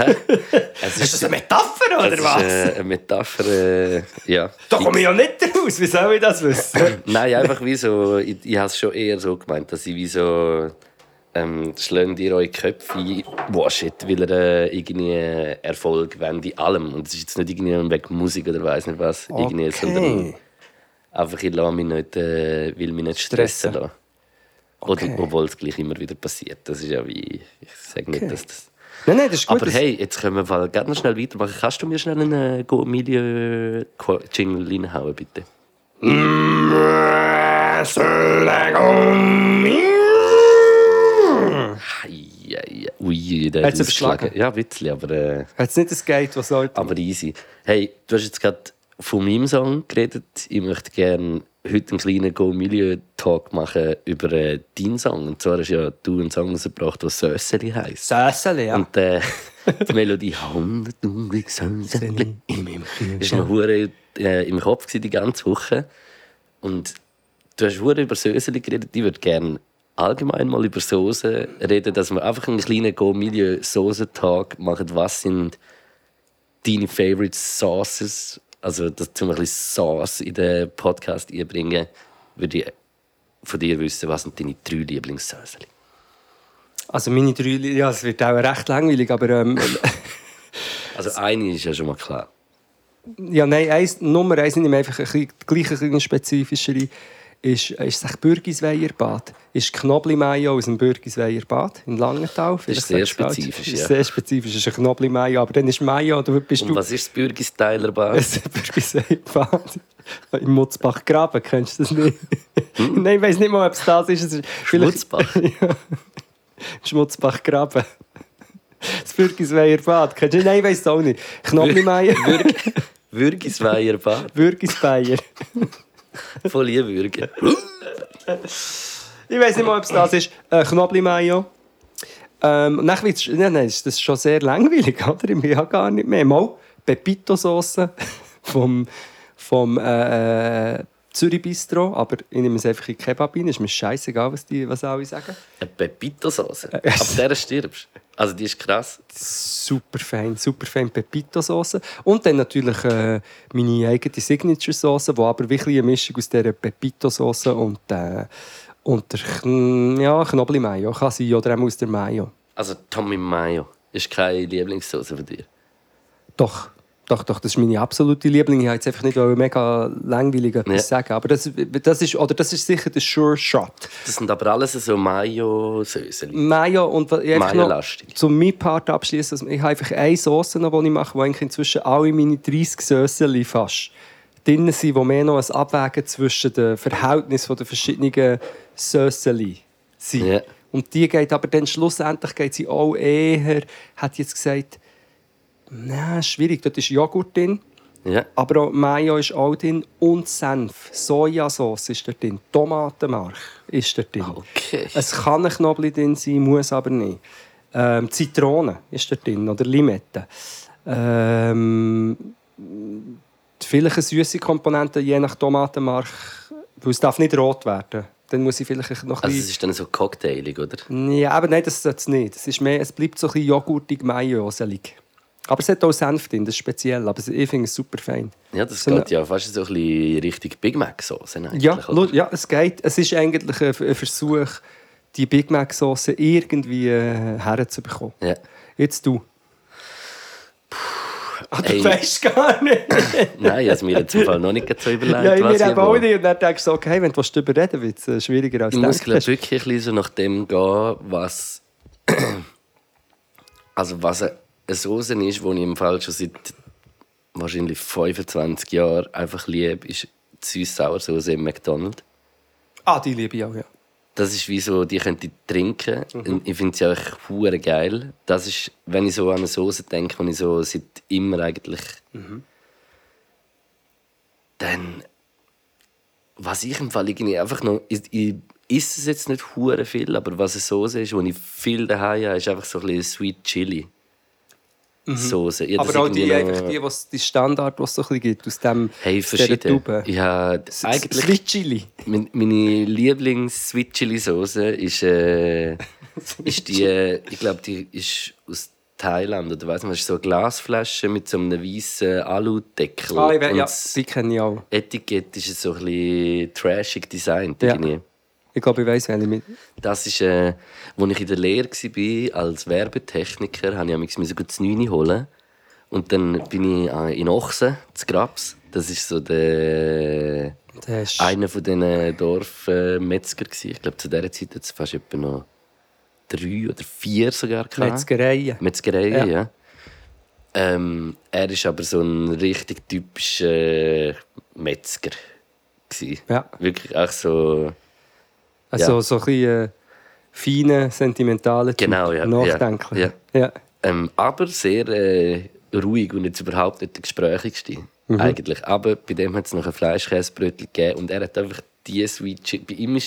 Es Ist das eine Metapher oder es ist, was? äh, eine Metapher, äh, ja. Da komme ich ja nicht raus. Wie soll ich das wissen? Nein, einfach wie so, ich, ich habe es schon eher so gemeint, dass ich wie so, ähm, schlagen dir eure Köpfe ein, wow, shit, weil er äh, irgendwie Erfolg wollen in allem. Und es ist jetzt nicht irgendwie wegen Musik oder weiß nicht was, irgendwie, sondern Einfach, ich lasse mich nicht, äh, will mich nicht stressen Stressen. lassen. Oder, Okay. obwohl es gleich immer wieder passiert. Das ist ja wie... Ich sage nicht, Okay. dass das... Nein, nein, das ist gut. Aber hey, jetzt können wir mal ganz noch schnell weitermachen. Kannst du mir schnell einen Go Milieu Jingle reinhauen, bitte? Ei. Ui, der Hat's ausgeschlagen. Ja, ein bisschen, aber, äh, Hat es nicht das Gate, was sollte? aber easy. Hey, du hast jetzt gerade von meinem Song geredet. Ich möchte gerne heute einen kleinen Go Milieu Talk machen über äh, deinen Song. Und zwar hast ja du einen Song rausgebracht, der «Sösseli» heisst. Sässele, ja. Und äh, die Melodie «Hundertundig Sösseli» in meinem Kühlschrank. ist mir hure äh, im Kopf die ganze Woche. Und du hast hure über Söseli geredet. Ich würde gerne allgemein mal über Soßen reden, dass wir einfach einen kleinen go milieu soßentag machen. Was sind deine Favorite Sauces? Also, dass du ein bisschen Sauce in den Podcast einbringen, würde ich von dir wissen, was sind deine drei Lieblingssöseli? Also meine drei, ja, es wird auch recht langweilig, aber ähm, Also, eine ist ja schon mal klar. ja, nein, eins, Nummer eins nehme ich einfach ein bisschen, gleich ein bisschen spezifischere, ist, ist das Bürgisweier Bad. Ist Knobli-Mayo aus dem Bürgisweier Bad in Langenthal. Vielleicht sehr sag's falsch. spezifisch, Ist ja. sehr spezifisch, ist ein Knobli-Mayo, aber dann ist Mayo, du bist Und du... was ist das Bürgis-Tyler Bar? Ein Bürgisweier Bad. Im Mutzbach Graben, kennst du das nicht? nein, ich weiß nicht mal, ob es das ist. Es ist Schmutzbach? ja. Schmutzbach Graben. Das Bürgisweier Bad. Kennst du? Nein, ich weiß es auch nicht. Würg- Würgisweier Bar. Bürgisweier. Voll Würgen. Ich weiß nicht mal, ob es das ist. Äh, Knobli-Mayo. Ähm, dann wird's, nein, nein, das ist schon sehr langweilig, oder? Ich habe gar nicht mehr. Mal Pepito-Sauce vom, vom äh, Zürich Bistro, aber ich nehme es einfach in Kebab rein. Ist mir scheißegal, was, die, was alle sagen. Eine Pepito-Sauce. Ab der stirbst Also die ist krass. Super fein, super fein Pepito-Sauce. Und dann natürlich äh, meine eigene Signature-Sauce, die aber wirklich eine Mischung aus dieser Pepito-Sauce und, äh, und der Kn ja, Knobli-Mayo kann sein, oder auch aus der Mayo. Also Tommy Mayo ist keine Lieblingssauce von dir. Doch, doch, doch, das ist meine absolute Liebling. Ich wollte jetzt einfach nicht mega langweilig etwas Ja. sagen, aber das, das, ist, oder das ist sicher der Sure Shot. Das sind aber alles so Mayo-Söseli. Mayo und Mayo-lastig. zum meinen Part abschließen, also ich habe einfach eine Sauce noch, die ich mache, die eigentlich inzwischen alle meine 30 Söseli fast drin sind, wo mehr noch ein Abwägen zwischen den Verhältnissen der verschiedenen Söseli sind. Ja. Und die geht aber dann schlussendlich geht sie auch eher, hat jetzt gesagt, na schwierig, dort ist Joghurt drin, Ja. aber auch Mayo ist auch drin und Senf, Sojasauce ist dort drin, Tomatenmark ist dort drin. Okay. Es kann ein Knoblauch drin sein, muss aber nicht. Ähm, Zitrone ist dort drin oder Limette. Ähm, vielleicht eine süße Komponente, je nach Tomatenmark, weil es darf nicht rot werden. Dann muss ich vielleicht noch Also es ist dann so cocktailig, oder? Ja, aber nein, das sollte es nicht. Es, ist mehr, es bleibt so ein bisschen joghurtig, mayoselig. Aber es hat auch Senf drin, das ist speziell. Aber ich finde es super fein. Ja, das So geht eine- ja fast so ein bisschen Richtung Big Mac-Sauce eigentlich, Ja, oder? ja, es geht. Es ist eigentlich ein Versuch, die Big Mac-Sauce irgendwie äh, herzubekommen. Ja. Jetzt du. Ah, du weißt gar nicht. Nein, ich habe mir jetzt im Fall noch nicht so überlegt, ja, ich mir ich eben auch nicht. Und dann denkst du okay, wenn du darüber reden willst, wird es schwieriger als Ich du muss denkst. wirklich ein bisschen so nach dem gehen, was, also was eine Soße ist, die ich im Fall schon seit wahrscheinlich 25 Jahren einfach liebe, ist die Süß-Sauer-Soße im McDonald's. Ah, die liebe ich auch, ja. Das ist wie so, die könnte ich trinken. Mhm. Ich finde sie auch hure geil. Das ist, wenn ich so an eine Soße denke, die ich so seit immer eigentlich. Mhm. Dann. Was ich im Fall irgendwie einfach noch. Ich, ich esse es jetzt nicht hure viel, aber was eine Soße ist, die ich viel daheim habe, ist einfach so ein bisschen Sweet Chili. Soße. Ich habe das Mhm. Aber auch die, einfach die, was, die Standard, die es so ein bisschen gibt, aus dem Hey, dieser verschieden. Tube. Ich habe S- eigentlich. Sweet Chili. Mein- Meine Lieblings-Sweet Chili Soße ist, äh, ist die, äh, ich glaube, die ist aus Thailand oder weiß man, ist so eine Glasflasche mit so einem weißen Aludeckel. Ah, ich weiß, ja, die kenne ich auch. Etikett ist so ein bisschen trashig designt. Ja. Ich glaube, ich weiß, wen ich mit. Das ist, äh, als ich in der Lehre war als Werbetechniker, habe ich so gut 9 holen. Und dann bin ich äh, in Ochsen, zu Grabs. Das ist so der, hast. einer von diesen Dorfmetzger. Äh, ich glaube, zu dieser Zeit hat es fast etwa noch drei oder vier sogar gehabt. Metzgereien. Metzgereien, Ja. ja. Ähm, er ist aber so ein richtig typischer Metzger. Gewesen. Ja. Wirklich auch so. Also Ja. so ein bisschen äh, feine, sentimentale Typ. Genau, ja. Nachdenklich. Ja. ja. Ähm, aber sehr äh, ruhig und jetzt überhaupt nicht der gesprächigste. Mhm. Eigentlich. Aber bei dem hat es noch ein Fleischkäsebrötchen gegeben und er hat einfach die Sweet Chili. Bei ihm war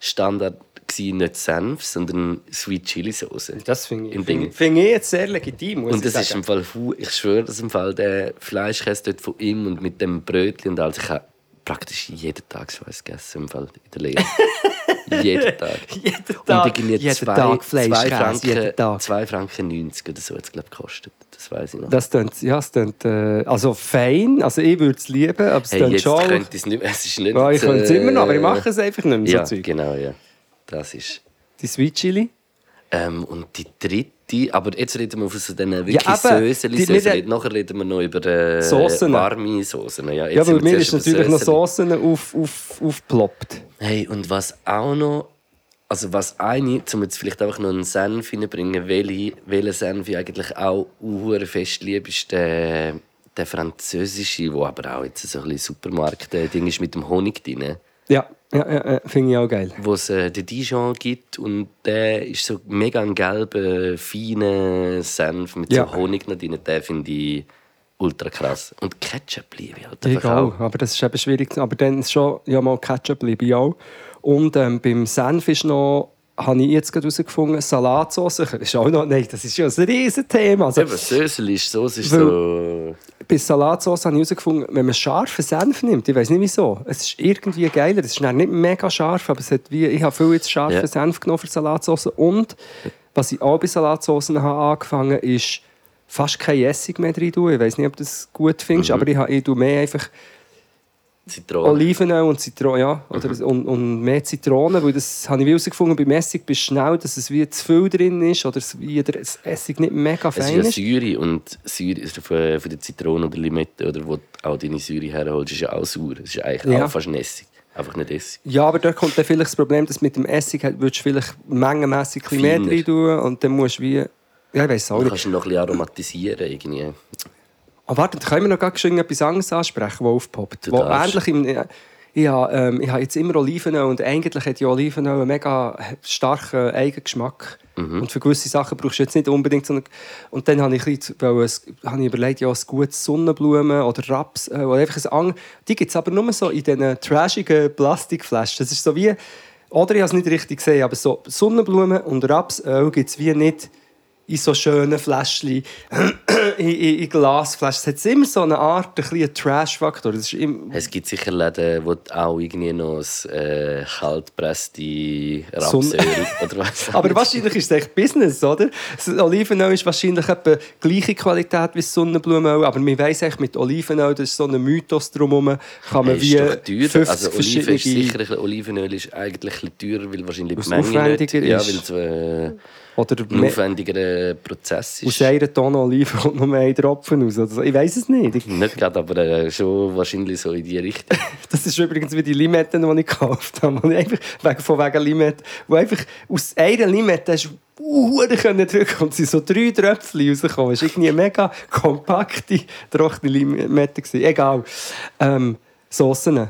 Standard nicht Senf, sondern Sweet Chili Soße. Das finde ich, find, find ich jetzt sehr legitim, muss Und das ich ist im Fall, hu- ich schwöre, dass im Fall der Fleischkäse dort von ihm und mit dem Brötchen und alles, ich habe praktisch jeden Tag so eins gegessen im Fall in der Lehre. jeden Tag. Jeden Und Tag, irgendwie jeden zwei, Tag zwei, Fleischkäse, Franken, jeden Tag. zwei Franken 90 oder so hat es, glaube ich, gekostet. Das weiß ich noch. Das klingt, ja, es klingt, äh, also fein, also ich würde es lieben, aber es hey, jetzt schon... könnte es nicht mehr. Es ist nicht, Ja, ich könnte es äh, immer noch, aber ich mache es einfach nicht mehr, Ja, so Zeug. genau, ja. Das ist... Die Sweet Chili? Ähm, und die dritte, aber jetzt reden wir von so diesen wirklich Ja, Söseli, die- Nachher reden wir noch über äh, Soßen. warme Soßen. Ja, Ja, weil mir ist natürlich noch. Soßen auf, auf, aufgeploppt. Hey, und was auch noch, also was eine, um jetzt vielleicht einfach noch einen Senf reinbringen, welche, welchen Senf ich eigentlich auch sehr fest liebe, ist der, der französische, wo aber auch jetzt so ein bisschen Supermarkt-Ding ist mit dem Honig drin. Ja, ja, ja, ja finde ich auch geil. Wo es äh, den Dijon gibt und der ist so mega ein gelber, feiner Senf mit Ja. so Honig drin. Den finde ich ultra krass. Und Ketchup liebe ich halt einfach auch, aber das ist eben schwierig. Aber dann ist schon, ja mal Ketchup liebe ich auch. Und ähm, beim Senf ist noch, habe ich jetzt gerade herausgefunden, Salatsauce ist auch noch, nein, das ist ja ein riesen Thema. Also, Eben, Sösel ist so, es ist so... bei Salatsauce habe ich herausgefunden, wenn man scharfen Senf nimmt, ich weiß nicht wieso, es ist irgendwie geiler, es ist nicht mega scharf, aber es hat wie, ich habe viel jetzt scharfen Ja. Senf genommen für Salatsauce und was ich auch bei Salatsaucen habe angefangen ist, fast kein Essig mehr drin tun. Ich weiß nicht, ob du das gut findest, Mhm. aber ich, habe- ich tue mehr einfach Zitrone. Olivenöl und Zitrone, ja, oder, Mhm. und, und mehr Zitronen, weil das habe ich herausgefunden, beim Essig bist du schnell, dass es wie zu viel drin ist oder es wie der Essig nicht mega Es ist fein ja ist. Säure und Säure ist von, von der Zitrone oder Limette oder wo du auch deine Säure herholst, ist ja auch sauer. Es ist eigentlich Ja. auch fast ein Essig. Einfach nicht Essig. Ja, aber da kommt dann vielleicht das Problem, dass mit dem Essig halt, würdest du vielleicht mengenmässig ein bisschen mehr drin tun und dann musst du wie... Ja, ich weiß auch Du nicht. kannst ihn noch ein bisschen aromatisieren. Irgendwie. Aber warte, können wir noch ganz schön etwas anderes ansprechen, das aufpoppt? Wo ähnlich im, ich habe, ähm, ich habe jetzt immer Olivenöl und eigentlich hat ja Olivenöl einen mega starken Eigengeschmack. Mhm. Und für gewisse Sachen brauchst du jetzt nicht unbedingt so eine... Und dann habe ich, ein bisschen, habe ich überlegt, ja, ein gutes Sonnenblumen oder Raps äh, oder einfach ein Die gibt es aber nur so in diesen trashigen Plastikflaschen. Das ist so wie... Oder ich habe es nicht richtig gesehen, aber so Sonnenblumen und Rapsöl gibt es wie nicht in so schönen Fläschchen, in, in, in Glasflaschen. Es hat immer so eine Art, ein Trash-Faktor. Ist Es gibt sicher Läden, wo du auch irgendwie noch ein äh, kaltpresste Rapsöl oder was. aber wahrscheinlich ist es echt Business, oder? Das Olivenöl ist wahrscheinlich etwa gleiche Qualität wie das Sonnenblumenöl, aber man weiss echt, mit Olivenöl, das ist so ein Mythos drumherum, kann man Hey, wie ist doch teuer. 50 Also Oliven ist sicher, Olivenöl ist eigentlich ein bisschen teurer, weil wahrscheinlich die Menge nicht, ja, ist. weil es äh, oder ein aufwendigerer Prozess aus ist. einer Tonne Oliven kommt nur ein Tropfen raus. oder so. Ich weiß es nicht. Ich- Nicht gerade, aber äh, schon wahrscheinlich so in die Richtung. Das ist übrigens wie die Limetten, die ich gekauft habe. Einfach wegen, von wegen Limette. Wo einfach aus einer Limette hast du Uhren können drücken und sind so drei Tröpfchen rausgekommen. Es war irgendwie eine mega kompakte, trockene Limette. gewesen. Egal. Ähm, Soßen.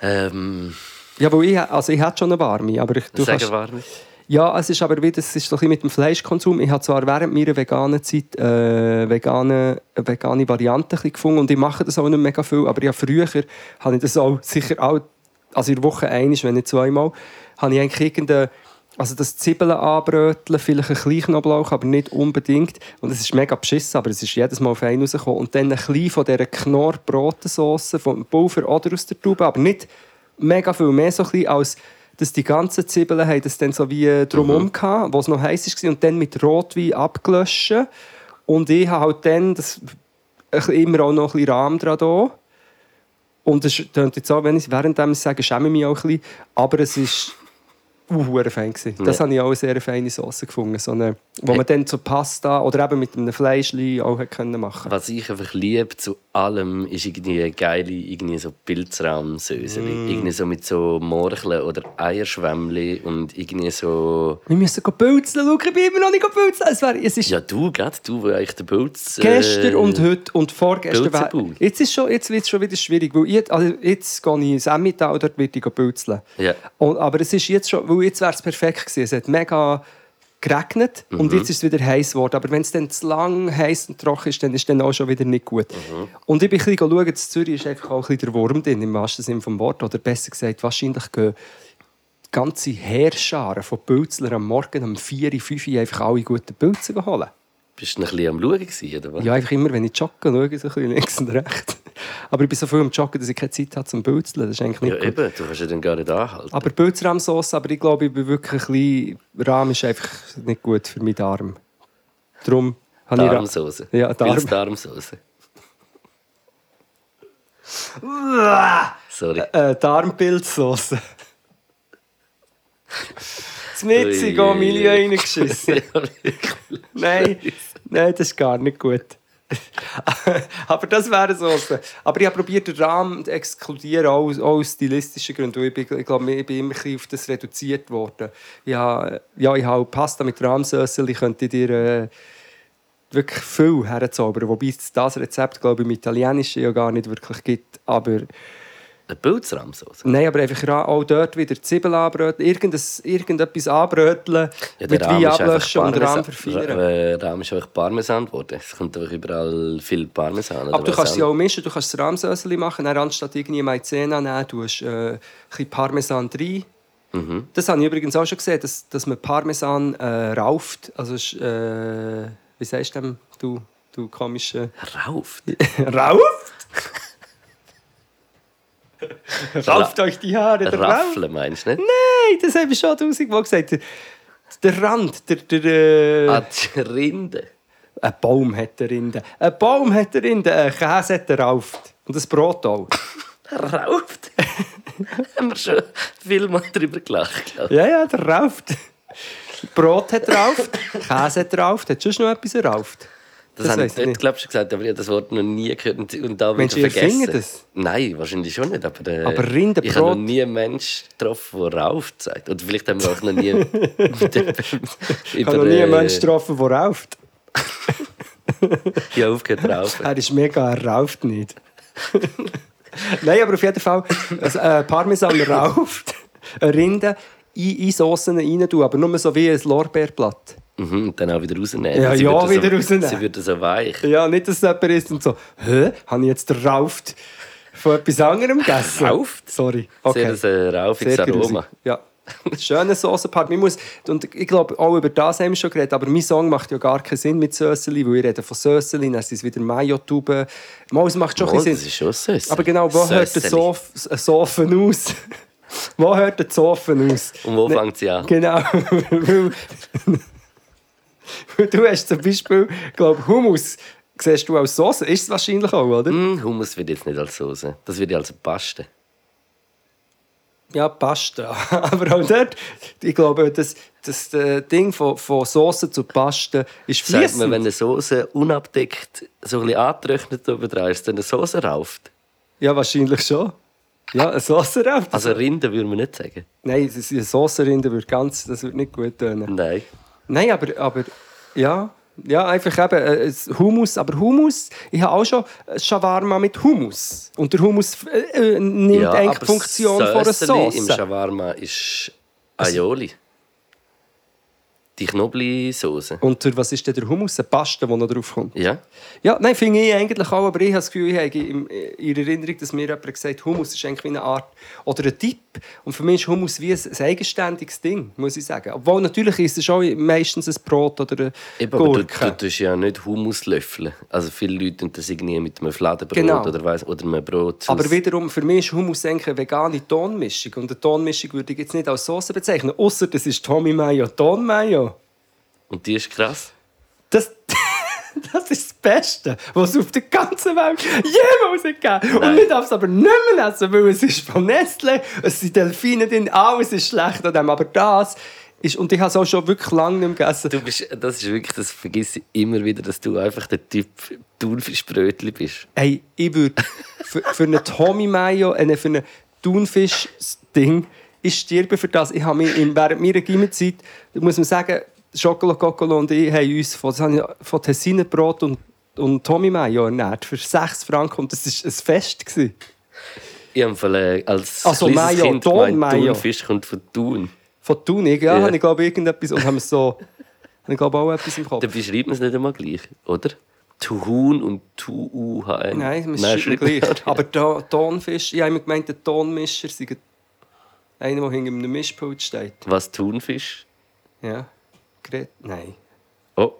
ähm, Ja, weil ich, also ich hatte schon eine warme, aber ich, du sagen kannst, nicht. Ja, es ist aber wieder, es ist so mit dem Fleischkonsum. Ich habe zwar während meiner veganen Zeit äh, vegane, vegane Variante ein bisschen gefunden und ich mache das auch nicht mega viel, aber ja, früher habe ich das auch sicher auch, also in der Woche einmal, wenn nicht zweimal, habe ich eigentlich irgendeine also das Zwiebeln anbröteln, vielleicht ein bisschen Knoblauch, aber nicht unbedingt. Und es ist mega beschissen, aber es ist jedes Mal fein rausgekommen. Und dann ein bisschen von dieser Knorr-Brotensauce vom Pulver oder aus der Tube, aber nicht mega viel mehr so ein bisschen als dass die ganzen Zwiebeln haben das dann so wie drumherum mhm. wo es noch heiß war und dann mit Rotwein abgelöscht und ich habe halt dann das, immer auch noch ein bisschen Rahm dran da. und es klingt jetzt auch, wenn ich während ich sage, schäme ich mich auch ein bisschen, aber es ist Uh, fein gewesen. Das Ja. habe ich auch eine sehr feine Sauce gefunden. So eine, wo man dann zu Pasta oder eben mit einem Fleischli auch können machen Was ich einfach liebe zu allem, ist irgendwie eine geile irgendwie so Pilzraumsöseli. Mm. Irgendwie so mit so Morcheln oder Eierschwämmli und irgendwie so... Wir müssen go pilzeln. Schau, ich bin immer noch nicht go pilzeln. Es, wär, es ist Ja, du, gerade du, wo eigentlich der Pilz... äh, gestern und heute und vorgestern. wär-. Jetzt, ist schon, jetzt wird es schon wieder schwierig. Weil ich, also jetzt gehe ich ins Emmental, dort werde ich go pilzeln. Ja. Und, aber es ist jetzt schon, weil jetzt wäre es perfekt gewesen. Es hat mega geregnet und Mhm. jetzt ist es wieder heiß geworden. Aber wenn es dann zu lang heiß und trocken ist, dann ist es dann auch schon wieder nicht gut. Mhm. Und ich bin ein bisschen schauen, in Zürich ist einfach auch ein bisschen der Wurm drin, im wahrsten Sinne vom Wort. Oder besser gesagt, wahrscheinlich gehen ganze Heerscharen von Pilzlern am Morgen um 4, 5 Uhr einfach alle guten Pilze holen. Bist du noch ein bisschen am Schauen gewesen, oder was? Ja, einfach immer, wenn ich jogge, schaue ich so ein bisschen links und rechts. Aber ich bin so viel am Joggen, dass ich keine Zeit habe zum Pilzeln. Das ist eigentlich nicht Ja, gut. eben, du kannst ja dann gar nicht anhalten. Aber Pilzrahmsauce, aber ich glaube, ich bin wirklich ein bisschen... Rahm ist einfach nicht gut für meinen Darm. Darum habe ich... Darmsoße. Ja, Darm. Pilz-Darmsoße. Sorry. Äh, Darmpilzsauce. Das Mitzi, go ui. reingeschissen. Nein, nein, das ist gar nicht gut. aber das wäre Sauce. Aber ich habe probiert, den Rahmen zu exkludieren, auch, aus- auch aus stilistischen Gründen. Ich, bin, ich glaube, ich bin immer ein auf das reduziert worden. Ja, ja ich habe Pasta mit Rahmsössel, ich könnte dir äh, wirklich viel herzaubern. Wobei es das Rezept, glaube ich, im Italienischen ja gar nicht wirklich gibt. Aber Eine Pilzrahmsoße. Nein, aber einfach auch dort wieder Zwiebeln anbröteln, irgendetwas anbröteln, Ja, der mit Wein ablöschen und Rahm verfeinern. Ra- äh, Rahm ist einfach Parmesan geworden. Es kommt einfach überall viel Parmesan. Aber du kannst sie auch. mischen, du kannst das Rahmsöseli machen, dann anstatt irgendwie Maizena nehmen, du hast äh, ein bisschen Parmesan rein. Mhm. Das habe ich übrigens auch schon gesehen, dass, dass man Parmesan äh, rauft. Also, äh, wie sagst du dem, du, du komische... Rauft? rauft? Rauft euch die Haare, der Rauft. Raffeln meinst du nicht? Nein, das habe ich schon tausendmal gesagt. Der, der Rand, der... der äh, Ah, die Rinde. Ein Baum hat er Rinde. Ein Baum hat er Rinde. Ein Käse hat er rauft. Und ein Brot auch. Rauft? Haben wir schon viel mal darüber gelacht, glaube ich. Ja, ja, der rauft. Brot hat rauft. Käse hat rauft. Hat schon noch etwas rauft? Das, Das habe ich ich dort, nicht. glaube ich, gesagt, aber ich habe das Wort noch nie gehört und, und da Meinst du, wieder vergessen. das? Nein, wahrscheinlich schon nicht. Aber, äh, Aber Rindenbrot- Ich habe noch nie einen Menschen getroffen, der rauft sagt. Oder vielleicht haben wir auch noch nie Ich habe noch nie einen äh, Menschen getroffen, der rauft. Ja, aufgehört raufen. Er ist mega, er rauft nicht. Nein, aber auf jeden Fall, also, äh, Parmesan rauft, Rinde in, in Soßen rein tun, aber nur so wie ein Lorbeerblatt. Mhm, und dann auch wieder rausnehmen. Ja, Sie ja, wieder so, rausnehmen. Sie wird so weich. Ja, nicht, dass es jemand ist und so, hä, habe ich jetzt Rauft von etwas anderem gegessen? Rauft? Sorry. Okay. Sehr ein äh, raufiges. Aroma. Ja. Schöner Soßenpart. Man muss, und ich glaube, auch über das haben wir schon geredet, aber mein Song macht ja gar keinen Sinn mit Sösseli, weil ich rede von Sösseli, dann sind es wieder Mayo-Tuben. Mal, es macht schon Oh, ein das bisschen Sinn. ist schon süß. Aber genau, wo hört der Sösseli. Sof ein Sofen aus? Wo hört der Sofen aus? Und wo Ne- fängt sie an? Genau. du hast zum Beispiel, glaube Hummus, siehst du als Soße, ist es wahrscheinlich auch, oder? Hm, Hummus wird jetzt nicht als Soße. Das wird ja als Paste. Ja, Pasta. Aber auch dort, ich glaube, das, das äh, Ding von, von Soße zu Paste ist Sagt man, fließend. wenn eine Soße unabdeckt so ein bisschen angetrocknet oben ist, dann eine Soße rauft? Ja, wahrscheinlich schon. Ja, eine rauf. Also Rinde würde man nicht sagen. Nein, eine das würde ganz, das würde nicht gut tönen. Nein. Nein, aber, aber ja, ja, einfach eben äh, Hummus. Aber Hummus, ich habe auch schon Shawarma mit Hummus. Und der Hummus äh, äh, nimmt ja, eigentlich die Funktion von einer Söseli im. Shawarma ist Aioli. Die Knoblauchsoße. Und durch was ist denn der Hummus? Eine Paste, die noch drauf kommt. Ja. Ja, nein, finde ich eigentlich auch, aber ich habe das Gefühl, ich habe in in Erinnerung, dass mir jemand gesagt hat, Hummus ist eigentlich wie eine Art, oder ein Tipp. Und für mich ist Hummus wie ein, ein eigenständiges Ding, muss ich sagen. Obwohl natürlich ist es schon meistens ein Brot oder eine Eben, aber du, du tust ja nicht Hummus löffeln. Also viele Leute tun das irgendwie mit einem Fladenbrot Genau. oder, weiss, oder einem Brot. aber wiederum, für mich ist Hummus eigentlich eine vegane Tonmischung. Und eine Tonmischung würde ich jetzt nicht als Sauce bezeichnen, außer das ist Tommy Mayo, Ton Mayo. Und die ist krass. Das, das ist das Beste, was es auf der ganzen Welt jemals gegeben Und ich darf es aber nicht mehr essen, weil es ist von Nestle, es sind Delfine drin, alles ist schlecht an dem. Aber das ist, und ich habe es auch schon wirklich lange nicht mehr gegessen. Du bist, das ist wirklich, das vergesse ich immer wieder, dass du einfach der Typ Thunfischbrötli bist. Hey, ich würde für, für eine Tommy Mayo, äh, für ein Thunfisch-Ding, ich sterbe für das. Ich habe mich in, während meiner Gimmelzeit, muss man sagen, Schokolo Kokolo und ich haben uns von, von Tessinerbrot und, und Tommy Mayo ernährt für 6 Franken und das war ein Fest. Gewesen. Ich habe als also, kleines Mayo, Kind Don Mayo. Thunfisch kommt von Thun. Von Tunig, ja, Ja. habe ich glaube irgendetwas und haben so, habe ich glaube auch etwas im Kopf. Dann beschreibt man es nicht einmal gleich, oder? Tuhun und Tu-U-H-N. Nein, wir Nein, schreibt- gleich. Aber der Tonfisch, ich habe immer gemeint, der Tonmischer sei einer, der hinter einem Mischpult steht. Was Thunfisch? Ja. Gret Nein. Oh,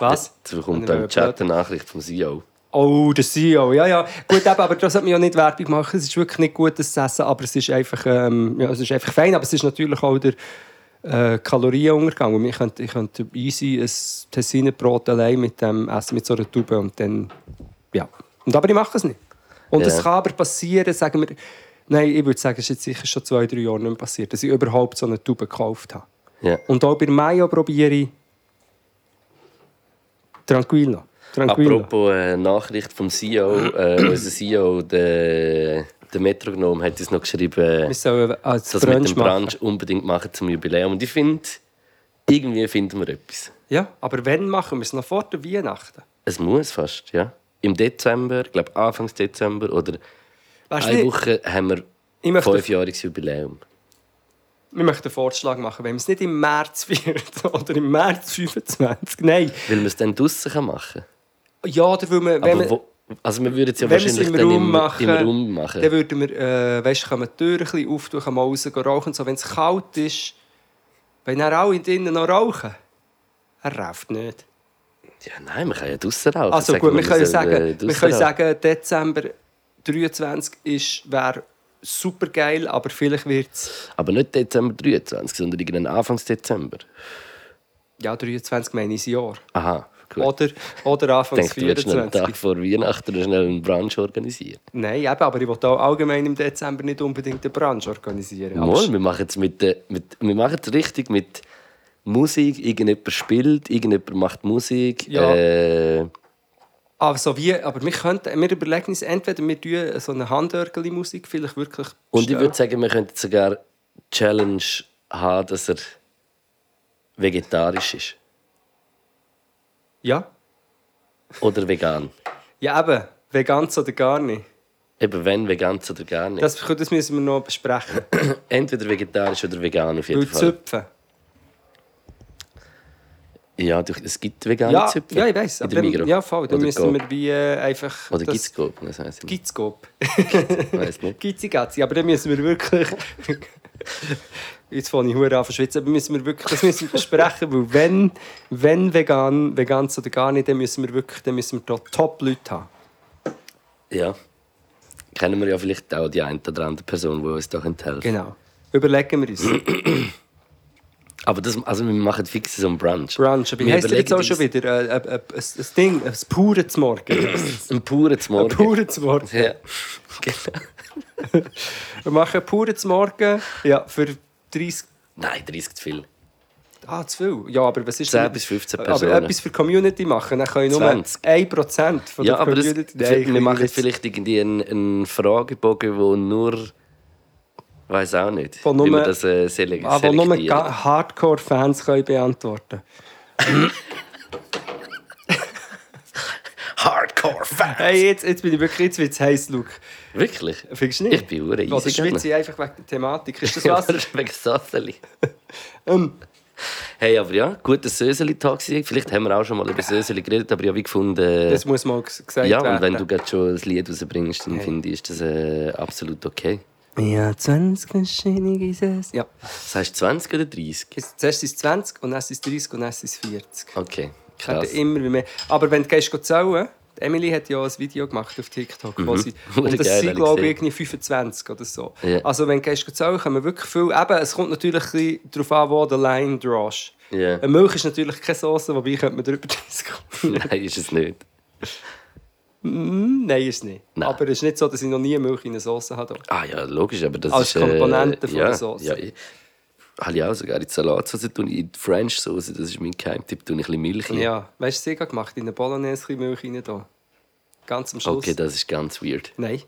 Was? jetzt bekommt Wenn da im Chat eine Nachricht vom CEO. Oh, der CEO, ja, ja. Gut, eben, aber das hat mir ja nicht Werbung machen. Es ist wirklich nicht gutes Essen, aber es ist einfach, ähm, ja, es ist einfach fein. Aber es ist natürlich auch der äh, Kalorienuntergang. Und ich könnte, ich könnte easy ein Tessinerbrot allein mit dem essen, mit so einer Tube und dann, ja. Und aber ich mache das nicht. Und es Ja. kann aber passieren, sagen wir, nein, ich würde sagen, es ist jetzt sicher schon zwei, drei Jahre nicht mehr passiert, dass ich überhaupt so eine Tube gekauft habe. Ja. Und auch bei Mayo probiere ich Tranquillo. Tranquillo. Apropos äh, Nachricht vom CEO, äh, unser CEO, der, der Metronom, hat uns noch geschrieben, Wir sollen als dass wir mit dem. Brunch unbedingt machen zum Jubiläum. Und ich finde, irgendwie finden wir etwas. Ja, aber wenn machen wir es noch vor der Weihnachten? Es muss fast, ja. Im Dezember, ich glaube Anfangs Dezember oder Weißt eine nicht, Woche haben wir fünfjähriges Jubiläum. Wir möchten einen Vorschlag machen, wenn wir es nicht im März wird oder im März 25. Nein. Weil wir es dann draussen machen können. Ja, oder weil wir, wenn wir, wo, also wir würden es ja wahrscheinlich im dann Raum im, machen, im Raum machen. dann würden wir, äh, weißt, können wir die Tür ein bisschen auftun, können mal raus rauchen. So, wenn es kalt ist, wenn er alle drinnen noch rauchen, er raucht nicht. Ja, nein, wir können ja draussen rauchen. Also gut, wir können, sollen, sagen, äh, wir können sagen, Dezember 23 ist, wäre super geil, aber vielleicht wird es Aber nicht Dezember 23, sondern irgendein Anfangs Dezember. ja, 23 meine ich ein Jahr. Aha, gut. Oder, oder ich Anfangs denke, du willst schnell einen 24. Tag vor Weihnachten schnell einen Brunch organisieren. Nein, eben, aber ich will auch allgemein im Dezember nicht unbedingt eine Branche organisieren. Mal, wir machen es mit, der- mit, wir machen es richtig mit Musik. Irgendjemand spielt, irgendjemand macht Musik. Ja. Äh, Also wie, aber wir, könnten, wir überlegen uns entweder wir tun so eine Handörgeli-Musik vielleicht wirklich und ich bestellen. würde sagen, wir könnten sogar Challenge haben, dass er vegetarisch ist. Ja? Oder vegan. Ja eben, vegan oder gar nicht. Eben wenn, vegan oder gar nicht. Das, das müssen wir noch besprechen. Entweder vegetarisch oder vegan auf jeden Weil Fall. Zöpfen. Ja, du, es gibt vegane Ja, Zöpfe. ja, ich weiß. Aber dann, ja, voll. Dann Oder müssen Coop. wir wie äh, einfach... Oder das- Coop? Das heisst, nicht. Gizzi-Gazzi. Aber dann müssen wir wirklich... Jetzt fange ich hure an zu schwitzen. Aber müssen wir wirklich, das müssen wir besprechen, weil wenn, wenn vegan, vegan oder gar nicht, dann müssen wir wirklich, dann müssen wir da Top-Leute haben. Ja. Kennen wir ja vielleicht auch die eine oder andere Person, die uns da helfen. Genau. Überlegen wir uns. Aber das, also wir machen fix so einen Brunch. Brunch. Aber heisst der jetzt auch schon wieder? Äh, äh, äh, ein, ein Ding, ein pure zum Morgen. Ein purer zum Ein Morgen. pure zum Morgen. Ja, genau. Wir machen einen pure zum Morgen. Ja, für 30... Nein, 30 zu viel. Ah, zu viel. Ja, aber was ist 10 denn- bis 15 Aber Personen. etwas für die Community machen, dann können nur 20. 1% von der Ja, aber das, Community... wir machen vielleicht irgendwie einen, einen Fragebogen, wo nur... weiß auch nicht, Wo wie nur- wir das äh, sele Aber nur Hardcore-Fans können beantworten. Hardcore-Fans! Hey, jetzt, jetzt bin ich wirklich, jetzt wird's heiß, Luke. Wirklich? Findest du nicht? Ich bin hure Oder easy schwitze ich einfach wegen der Thematik? Ist das Ja, Wasser? wegen Sasseli. ähm, Hey, aber ja, guter Söseli-Tag. Vielleicht haben wir auch schon mal über Söseli geredet, aber ich habe gefunden... das muss mal gesagt ja, werden. und wenn du gerade schon ein Lied rausbringst, dann Hey. finde ich, ist das äh, absolut okay. Ja, 20 verschiedene Gesäße. Ja. Das heißt 20 oder 30? Jetzt- Zuerst ist es 20 und dann ist es 30 und dann ist es 40. Okay, Ich krass. immer mehr. Aber wenn du gehst zählen, Emily hat ja ein Video gemacht auf TikTok, wo sie, Hure und das geil, sind glaube ich gesehen. irgendwie 25 oder so. Ja. Also wenn du gehst zählen, man wirklich viel, eben, es kommt natürlich ein darauf an, wo die Line drawst. Ja. Eine Milch ist natürlich keine Sauce, wobei könnte man darüber diskutieren. Nein, ist es nicht. Mm, Nein, ist es nicht. Nein. Aber es ist nicht so, dass ich noch nie Milch in eine Sauce hatte. Ah ja, logisch, aber das Als ist... Komponente von ja, der Sauce. Ja, ich, habe ich auch sogar in die Salatsauce, ich in die French Sauce, das ist mein Geheimtipp, tue ich ein bisschen Milch rein. Ja, weißt du, ich gemacht in eine Bolognese ein Milch rein da. Ganz am Schluss. Okay, das ist ganz weird. Nein,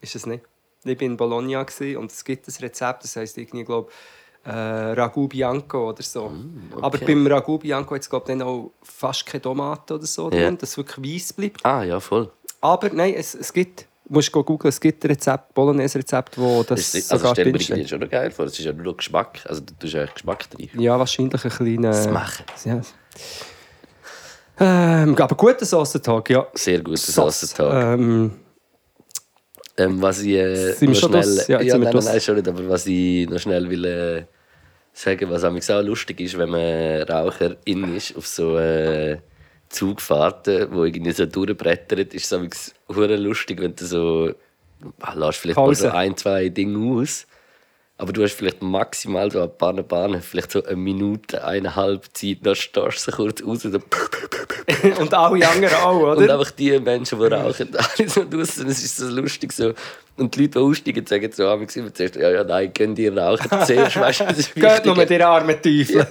ist es nicht. Ich war in Bologna und es gibt ein Rezept, das heisst irgendwie, glaube äh, Ragu Bianco oder so. Mm, Aber beim Ragu Bianco hat es glaube ich, dann auch fast keine Tomate oder so Ja. drin, dass es wirklich weiss bleibt. Ah ja, voll. Aber nein, es, es gibt, du musst googeln, es gibt ein Rezept, Bolognese-Rezept, wo das Das ist, also sogar stell mir drinsteht. schon noch geil vor, es ist ja nur Geschmack, also du tust eigentlich Geschmack drin. Ja, wahrscheinlich ein kleiner... Das machen. Ja. Ähm, aber guter Sausentag, ja. Sehr guter Sauce. Sausentag. Ähm, Ähm, was ich äh, Sind noch schnell, das? Ja, ja, jetzt nein, nein, nein, schon nicht, aber was ich noch schnell will äh, sagen, was auch lustig ist, wenn man Raucherin ist auf so äh, Zugfahrten, wo irgendwie so durchbrettert, ist es lustig, wenn du so ah, lässt vielleicht mal so ein, zwei Dinge aus, aber du hast vielleicht maximal so ein paar Bahnen, vielleicht so eine Minute, eineinhalb Zeit, dann stehst du so kurz raus und dann und alle anderen auch, und oder? einfach die Menschen, die rauchen, alle so draussen, es ist so lustig so. Und die Leute, die aussteigen, sagen so, haben immer zuerst, ja, ja, nein, könnt ihr rauchen zuerst, weißt du, das ist Geht nur mit den armen Teufel.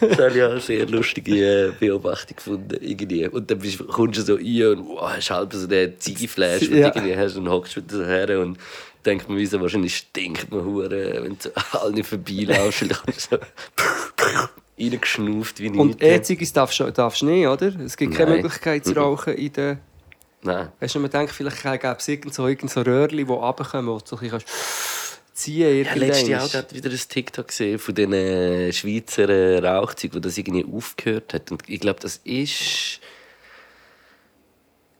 Das habe ich auch eine sehr lustige äh, Beobachtung gefunden, irgendwie. Und dann bist, kommst du so rein und wow, hast halb so den Ziegeflash, Ja. und irgendwie hast und hockst wieder so her und denkt man, wieso wahrscheinlich stinkt man hure, wenn du so alle vorbeilaufst und so reingeschnauft wie Und nichts. Darfst du darfst du nicht, oder? Es gibt keine Nein. Möglichkeit zu rauchen in den... Nein. Weißt du, man denkt, vielleicht gäbe es irgend so, irgend so Röhrchen, die runterkommen, wo du so ein bisschen kannst ziehen Ja, kannst. letztes Jahr gerade wieder ein TikTok gesehen von äh, Schweizer Rauchzeugen, wo das irgendwie aufgehört hat. Und ich glaube, das ist.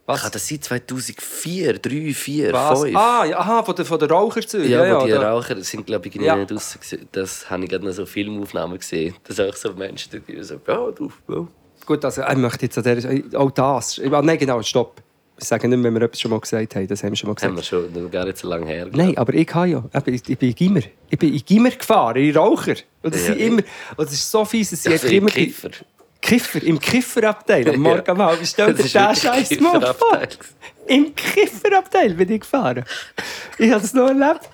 Was? Kann das sein 2004, 3, 4, Was? 5? Ah, ja, aha, von den, von den Raucherzügen. ja, wo die da- Raucher sind, glaube ich, Ja. nicht gewesen. Das habe ich gerade noch so Filmaufnahmen gesehen. Das auch so Menschen, die so, ja, du, ja. Gut, also ich möchte jetzt an der... Auch das. Ah, Nein, genau, stopp. Wir sagen nicht, wenn wir etwas schon mal gesagt haben. Das haben wir schon mal gesagt. Haben wir schon gar nicht so lange her. Nein, aber ich habe ja. Ich ich bin in Gimmer. Ich bin in Gimmer gefahren, in Raucher. Und das Ja, sind ja. immer. Und das ist so fies, es sind Also einfach im immer Kiffer. Kiffer, im Kifferabteil. Am Morgen um halb. Stell dir den Scheiß mal vor. Im Kifferabteil bin ich gefahren. Ich habe das noch erlebt.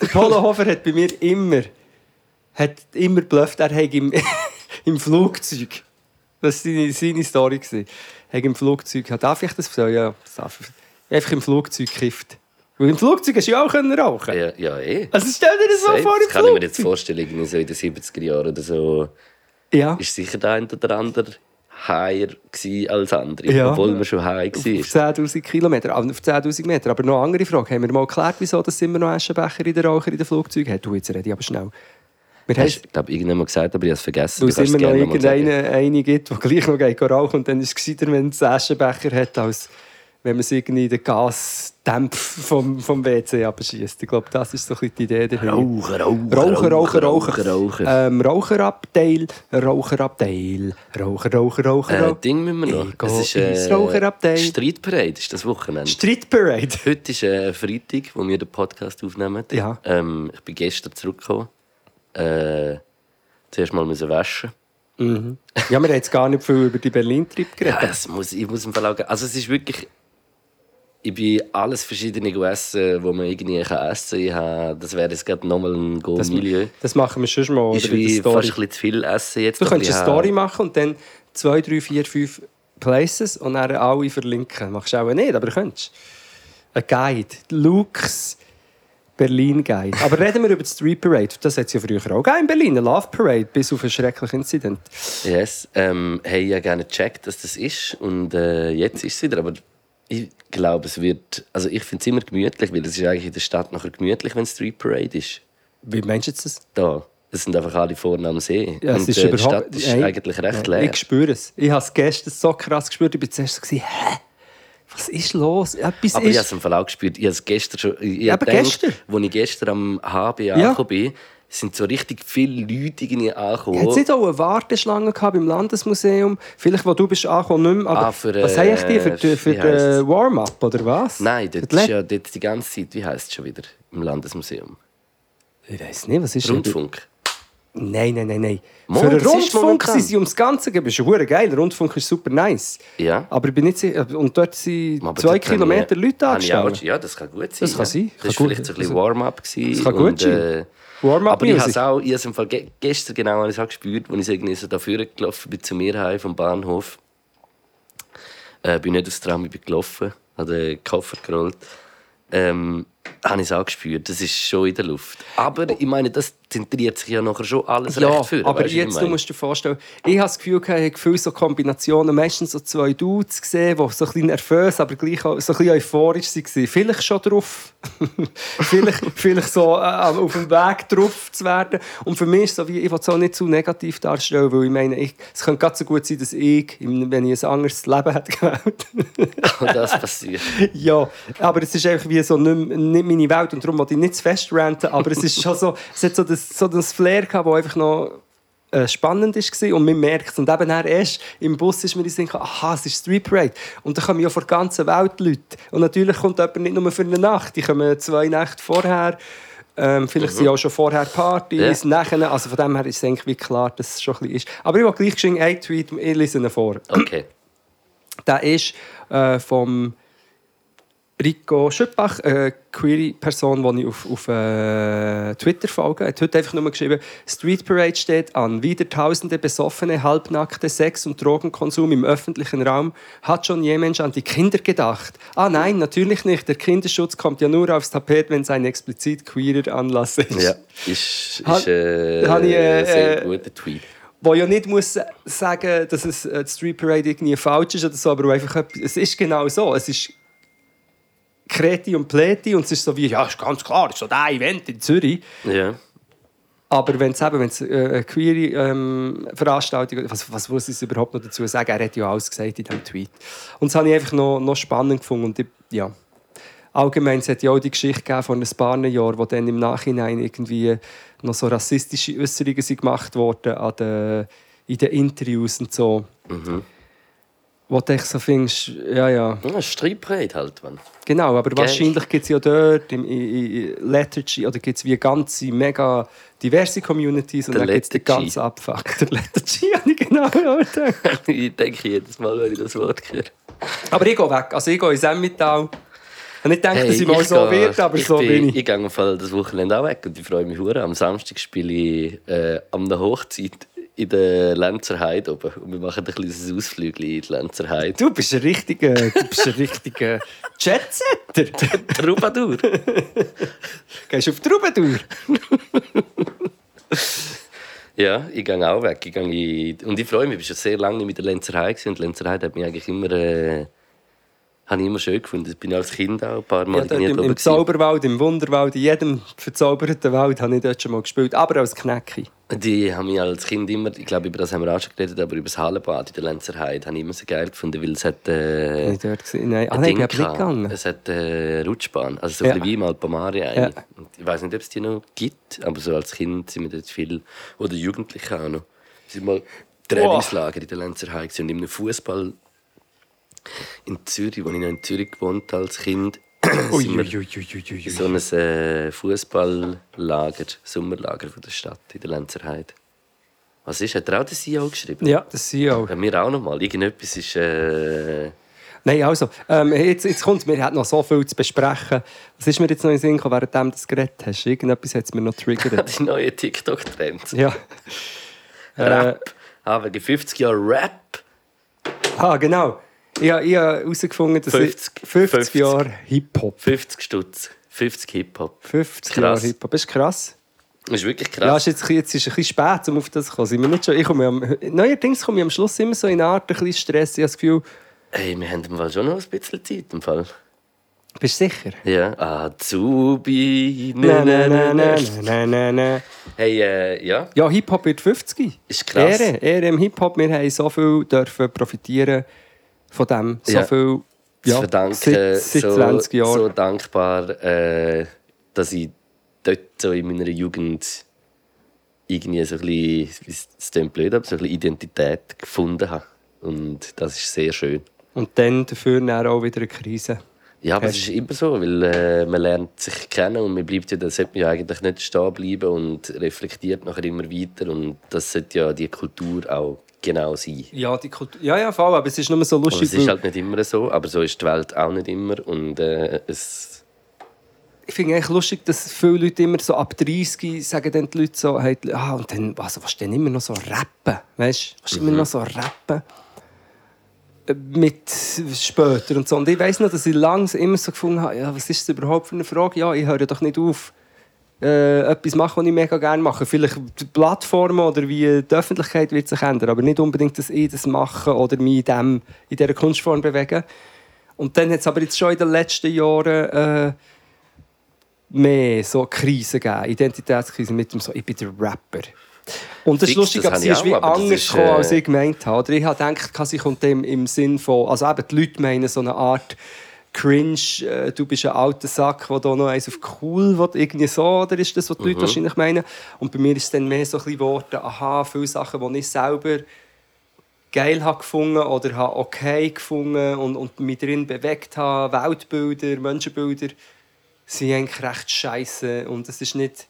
Der Polohofer hat bei mir immer, hat immer geblufft, er hätte im, im Flugzeug. Das war seine, seine Story. Er hat im Flugzeug, darf ich das? Ja, das darf ich. Einfach im Flugzeug gekifft. Weil im Flugzeug hast du ja auch können rauchen. Ja, ja, eh. Also stell dir das so Safe. vor im das kann ich mir jetzt Flugzeug. vorstellen, irgendwie so in den 70er Jahren oder so. Ja, ist sicher der ein oder andere higher als andere, Ja. obwohl man schon high auf war. 10'000 Kilometer, auf 10'000 Meter. Aber noch eine andere Frage. Haben wir mal geklärt, wieso das immer noch Aschenbecher in den Raucher in den Flugzeugen hat? Du, jetzt rede ich aber schnell. Wir haben, Hast du, glaube irgendjemand gesagt, aber ich habe es vergessen. weil es immer noch irgendeinen eine gibt, der gleich noch geht rauchen und dann ist es gescheiter, wenn es Aschenbecher hat, als wenn man es irgendwie den Gasdämpf vom, vom WC abschießt. Ich glaube, das ist so ein bisschen die Idee dahinter. Rauchen, rauchen, Rauchen, rauchen, rauchen, rauchen. Ähm, Raucherabteil, Raucherabteil, Raucher, Raucher, Raucher. Äh, Raucher. Ding müssen wir noch. Es ist äh, Raucherabteil. Streitparade, ist das Wochenende. Street Parade. Heute ist äh, Freitag, wo wir den Podcast aufnehmen. Ja. Ähm, ich bin gestern zurückgekommen. Äh, zuerst mal müssen waschen. Ja, wir haben jetzt gar nicht viel über die Berlin-Trip geredet. Ja, das muss, ich muss im auch, also es ist wirklich, ich bin alles verschiedene gegessen, wo man irgendwie kann essen kann. Das wäre jetzt gerade nochmal ein Das, Go-Milieu. das machen wir schon mal. Ist wie fast ein bisschen zu viel essen jetzt. Du Ein könntest eine Story machen und dann zwei, drei, vier, fünf Places und dann alle verlinken. Machst du auch nicht, aber du könntest. Ein Guide. Luke's Berlin Guide. Aber reden wir über die Street Parade. Das hat es ja früher auch gegeben in Berlin. Eine Love Parade, bis auf einen schrecklichen Incident. Yes. Ähm, hey, ich habe gerne gecheckt, dass das ist. Und äh, jetzt ist es wieder. Aber ich glaube, es wird. Also, ich finde es immer gemütlich, weil es ist eigentlich in der Stadt nachher gemütlich, wenn Street Parade ist. Wie meinst du das? Da. Es sind einfach alle vorne am See. Ja, es Und ist äh, die überhaupt Stadt ist Nein. eigentlich recht leer. Ich spüre es. Ich habe es gestern so krass gespürt. Ich war zuerst so, hä? Was ist los? Etwas Aber ich habe ist... es im Fall auch gespürt. Ich habe es gestern schon. Ich aber gedacht, gestern? Als ich gestern am HB Ja. angekommen bin, sind so richtig viele Leute irgendwie angekommen. Hat es nicht auch eine Warteschlange gehabt beim Landesmuseum? Vielleicht, wo du bist angekommen, nicht mehr. Aber Ah, für, was äh, haben die für, die- für den Warm-up, oder was? Nein, dort ist ja dort die ganze Zeit, wie heisst es schon wieder? Im Landesmuseum. Ich weiß nicht, was ist denn- Rundfunk. Nein, nein, nein, nein. Mo, Für ist Rundfunk sind sie ums Ganze gegeben. Das ist hure geil. Der Rundfunk ist super nice. Ja. Aber ich bin nicht sicher. Und dort sind Aber zwei Kilometer ich- Leute angestellt. Ja, das kann gut sein. Das kann ja. sein. Das war vielleicht so ein bisschen also- Warm-up. Das kann gut sein. äh, Warm-up Aber ich habe es auch, ich im Fall ge gestern genau habe ich es auch gespürt, als ich irgendwie so da vorne gelaufen bin zu mir heim vom Bahnhof. Äh, bin nicht aus Tram, ich bin gelaufen, habe den Koffer gerollt. Ähm, habe ich es auch gespürt. Das ist schon in der Luft. Aber ich meine, das zentriert sich ja nachher schon alles Ja, recht für. aber weißt jetzt du musst dir vorstellen, ich habe das Gefühl, ich habe viele so Kombinationen, meistens so zwei Dudes gesehen, die so ein bisschen nervös, aber gleich auch so ein bisschen euphorisch waren. Vielleicht schon drauf. vielleicht, vielleicht so äh, auf dem Weg drauf zu werden. Und für mich ist es so wie, ich will es auch nicht zu negativ darstellen, weil ich meine, ich, es könnte ganz so gut sein, dass ich, wenn ich ein anderes Leben hätte gewählt, Und das passiert. ja, aber es ist einfach wie so nicht, nicht meine Welt und darum wollte ich nicht zu fest ranten, aber es ist schon so, es hat so das, so das Flair gehabt, das einfach noch äh, spannend war und man merkt es. Und eben dann erst im Bus ist mir die Sinn, aha, es ist Street Parade. Und da kommen ja von der ganzen Welt Leute. Und natürlich kommt jemand nicht nur für eine Nacht, die kommen zwei Nächte vorher. Ähm, vielleicht sind auch schon vorher Partys, nachher. Also von dem her ist es eigentlich wie klar, dass es schon ein bisschen ist. Aber ich will gleich geschwind einen Tweet, ich lese ihn vor. Okay. Der ist äh, vom Rico Schöppach, eine Query-Person, die ich auf, auf äh, Twitter folge. Hat heute einfach nur geschrieben, Street Parade steht an. Wieder tausende besoffene, halbnackte Sex- und Drogenkonsum im öffentlichen Raum. Hat schon je Mensch an die Kinder gedacht? Ah nein, natürlich nicht. Der Kinderschutz kommt ja nur aufs Tapet, wenn es ein explizit queerer Anlass ist. Ja, ist, ist äh, ich, äh, ein sehr äh, guter Tweet. Wo ja nicht muss sagen, dass es äh, die Street Parade irgendwie falsch ist oder so, aber einfach es ist genau so. Es ist Kreti und Pleti und es ist so wie, ja, ist ganz klar, ist so ein Event in Zürich. Ja. Aber wenn es eben wenn's, äh, eine queere ähm, Veranstaltung was, was muss ich überhaupt noch dazu sagen? Er hat ja alles gesagt in diesem Tweet. Und das habe ich einfach noch, noch spannend gefunden. Und ich, ja. Allgemein, es hat ja auch die Geschichte gegeben von ein paar Jahren, wo dann im Nachhinein irgendwie noch so rassistische Äußerungen sind gemacht wurden an den, in den Interviews und so. Wo du so findest, ja, ja, Ja, Streitbreit halt, Mann. genau, aber Geil. wahrscheinlich gibt es ja dort im, in, in Lethargy oder gibt es wie ganze, mega diverse Communities und Der dann gibt es den ganzen Abfuck. Der Lethargy, habe ich genau ich denke jedes Mal, wenn ich das Wort höre. Aber ich gehe weg, also ich gehe ins Emmental. Ich nicht gedacht, dass ich mal ich so gehe- werde, aber ich so bin ich. Ich gehe das Wochenende auch weg und ich freue mich hure. Am Samstag spiele ich äh, an einer Hochzeit in der Lenzer Heide oben. Und wir machen ein kleines Ausflügel in die Lenzer Heide. Du bist ein richtiger, du bist ein richtiger Jetsetter. Troubadour. Gehst auf die Troubadour? ja, ich gehe auch weg. Ich gehe in... Und ich freue mich, ich war schon sehr lange nicht mit der Lenzer Heide. Und die Lenzer Heide hat mich eigentlich immer... Äh, habe ich immer schön gefunden. Ich bin als Kind auch ein paar Mal Ja, im, Im. Zauberwald, im Wunderwald, in jedem verzauberten Wald habe ich dort schon mal gespielt. Aber als Knäcki. Die haben mich als Kind immer, ich glaube, über das haben wir auch schon geredet, aber über das Hallenbad in der Lenzer Heide habe ich immer so geil gefunden, weil es hat äh, ich dort gesehen? Nein, ah, ein nein, ich nicht gegangen. Es hat äh, Rutschbahn, also so Ja. ein bisschen wie im Alpamare Ja. Ich weiß nicht, ob es die noch gibt, aber so als Kind sind wir dort viel, oder Jugendliche auch noch. Sind mal Trainingslager in der Lenzer Heide gewesen und in einem Fußball in Zürich, wo ich noch in Zürich gewohnt habe als Kind, sind wir in so ein äh, Fußballlager, Sommerlager von der Stadt in der Lenzer Heide. Was ist? Hat er auch den CEO geschrieben? Ja, ich auch. Ja, mir auch noch mal. Irgendetwas ist. Äh, Nein, also, ähm, jetzt, jetzt kommt mir hat noch so viel zu besprechen. Was ist mir jetzt noch in den Sinn gekommen, während du das geredet hast? Irgendetwas hat es mir noch triggert. die neue TikTok-Trend. ja. Äh, Rap. Ah, wegen 50 Jahren Rap. ah, genau. Ich, habe- ich habe herausgefunden, dass 50 ich 50, 50. Jahre Hip-Hop. 50 Stutz. 50 Hip-Hop. 50 Krass. Jahre Hip-Hop. Das ist krass. Das ist wirklich Ja, krass. ist jetzt, jetzt ist es ein bisschen spät, um auf das zu kommen. Sind wir nicht schon, ich komme am, neuerdings komme ich am Schluss immer so in eine Art ein bisschen Stress. Ich habe das Gefühl, Hey, wir haben im Fall schon noch ein bisschen Zeit. Im Fall. bist du sicher? Ja. Azubi. Nein, Ne, nein, ne, nein, ne. nein, nein, nein. Hey, äh, ja. Ja, Hip-Hop wird 50. Ist krass. Ehre, Ehre im Hip-Hop. Wir haben so viel dürfen profitieren von dem. So Ja. viel zu ja, verdanken. seit, seit so, 20 Jahren. so dankbar, äh, dass ich dort so in meiner Jugend irgendwie so ein bisschen, es klingt blöd, aber so ein bisschen Identität gefunden habe. Und das ist sehr schön. Und dann dafür dann auch wieder eine Krise. Ja, aber es ist immer so, weil äh, man lernt sich kennen und man bleibt ja, das sollte man ja eigentlich nicht stehen bleiben und reflektiert nachher immer weiter und das sollte ja die Kultur auch genau sein. Ja, die Kultur, ja, ja, voll, aber es ist nur so lustig. Aber es ist halt nicht immer so, aber so ist die Welt auch nicht immer und äh, es... Ich finde eigentlich lustig, dass viele Leute immer so ab 30 sagen dann die Leute so, hey, ah, und dann, also, was denn immer noch so rappen, weißt du, mhm. immer noch so rappen mit später und so. Und ich weiß noch, dass ich lange immer so gefunden habe, ja, was ist das überhaupt für eine Frage? Ja, ich höre doch nicht auf, äh, etwas machen, was ich mega gerne mache. Vielleicht die Plattformen oder wie die Öffentlichkeit wird sich ändern, aber nicht unbedingt, dass ich das mache oder mich in, dem, in dieser Kunstform bewege. Und dann hat es aber jetzt schon in den letzten Jahren äh, mehr so Krisen gegeben, Identitätskrisen mit dem so, ich bin der Rapper. Und das ist lustig, aber sie ist wie anders gekommen, als ich gemeint habe. Oder ich habe gedacht, sie kommt im, im Sinn von, also eben die Leute meinen so eine Art cringe, äh, du bist ein alter Sack, der da noch eins auf cool will, irgendwie so, oder ist das, was die mhm. Leute wahrscheinlich meinen? Und bei mir ist es dann mehr so ein bisschen geworden, aha, viele Sachen, die ich selber geil habe gefunden oder habe okay gefunden und, und mich drin bewegt habe, Weltbilder, Menschenbilder, sind eigentlich recht scheiße und es ist nicht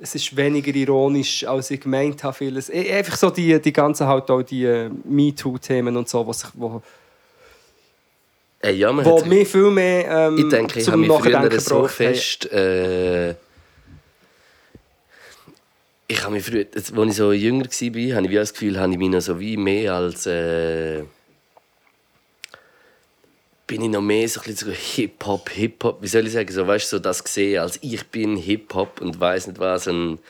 es ist weniger ironisch, als ich gemeint habe. Vieles. E, einfach so die, die ganzen halt auch die äh, MeToo-Themen und so, was wo, äh, ja, wo mir viel mehr ähm, Ich denke, ich habe mich früher so fest... Äh, ich habe mich früher, als ich so jünger war, habe ich das Gefühl, habe ich mich noch so wie mehr als... Äh, bin ich noch mehr so ein bisschen so Hip-Hop, Hip-Hop, wie soll ich sagen, so, weißt du, so das gesehen, als ich bin Hip-Hop und weiß nicht was und,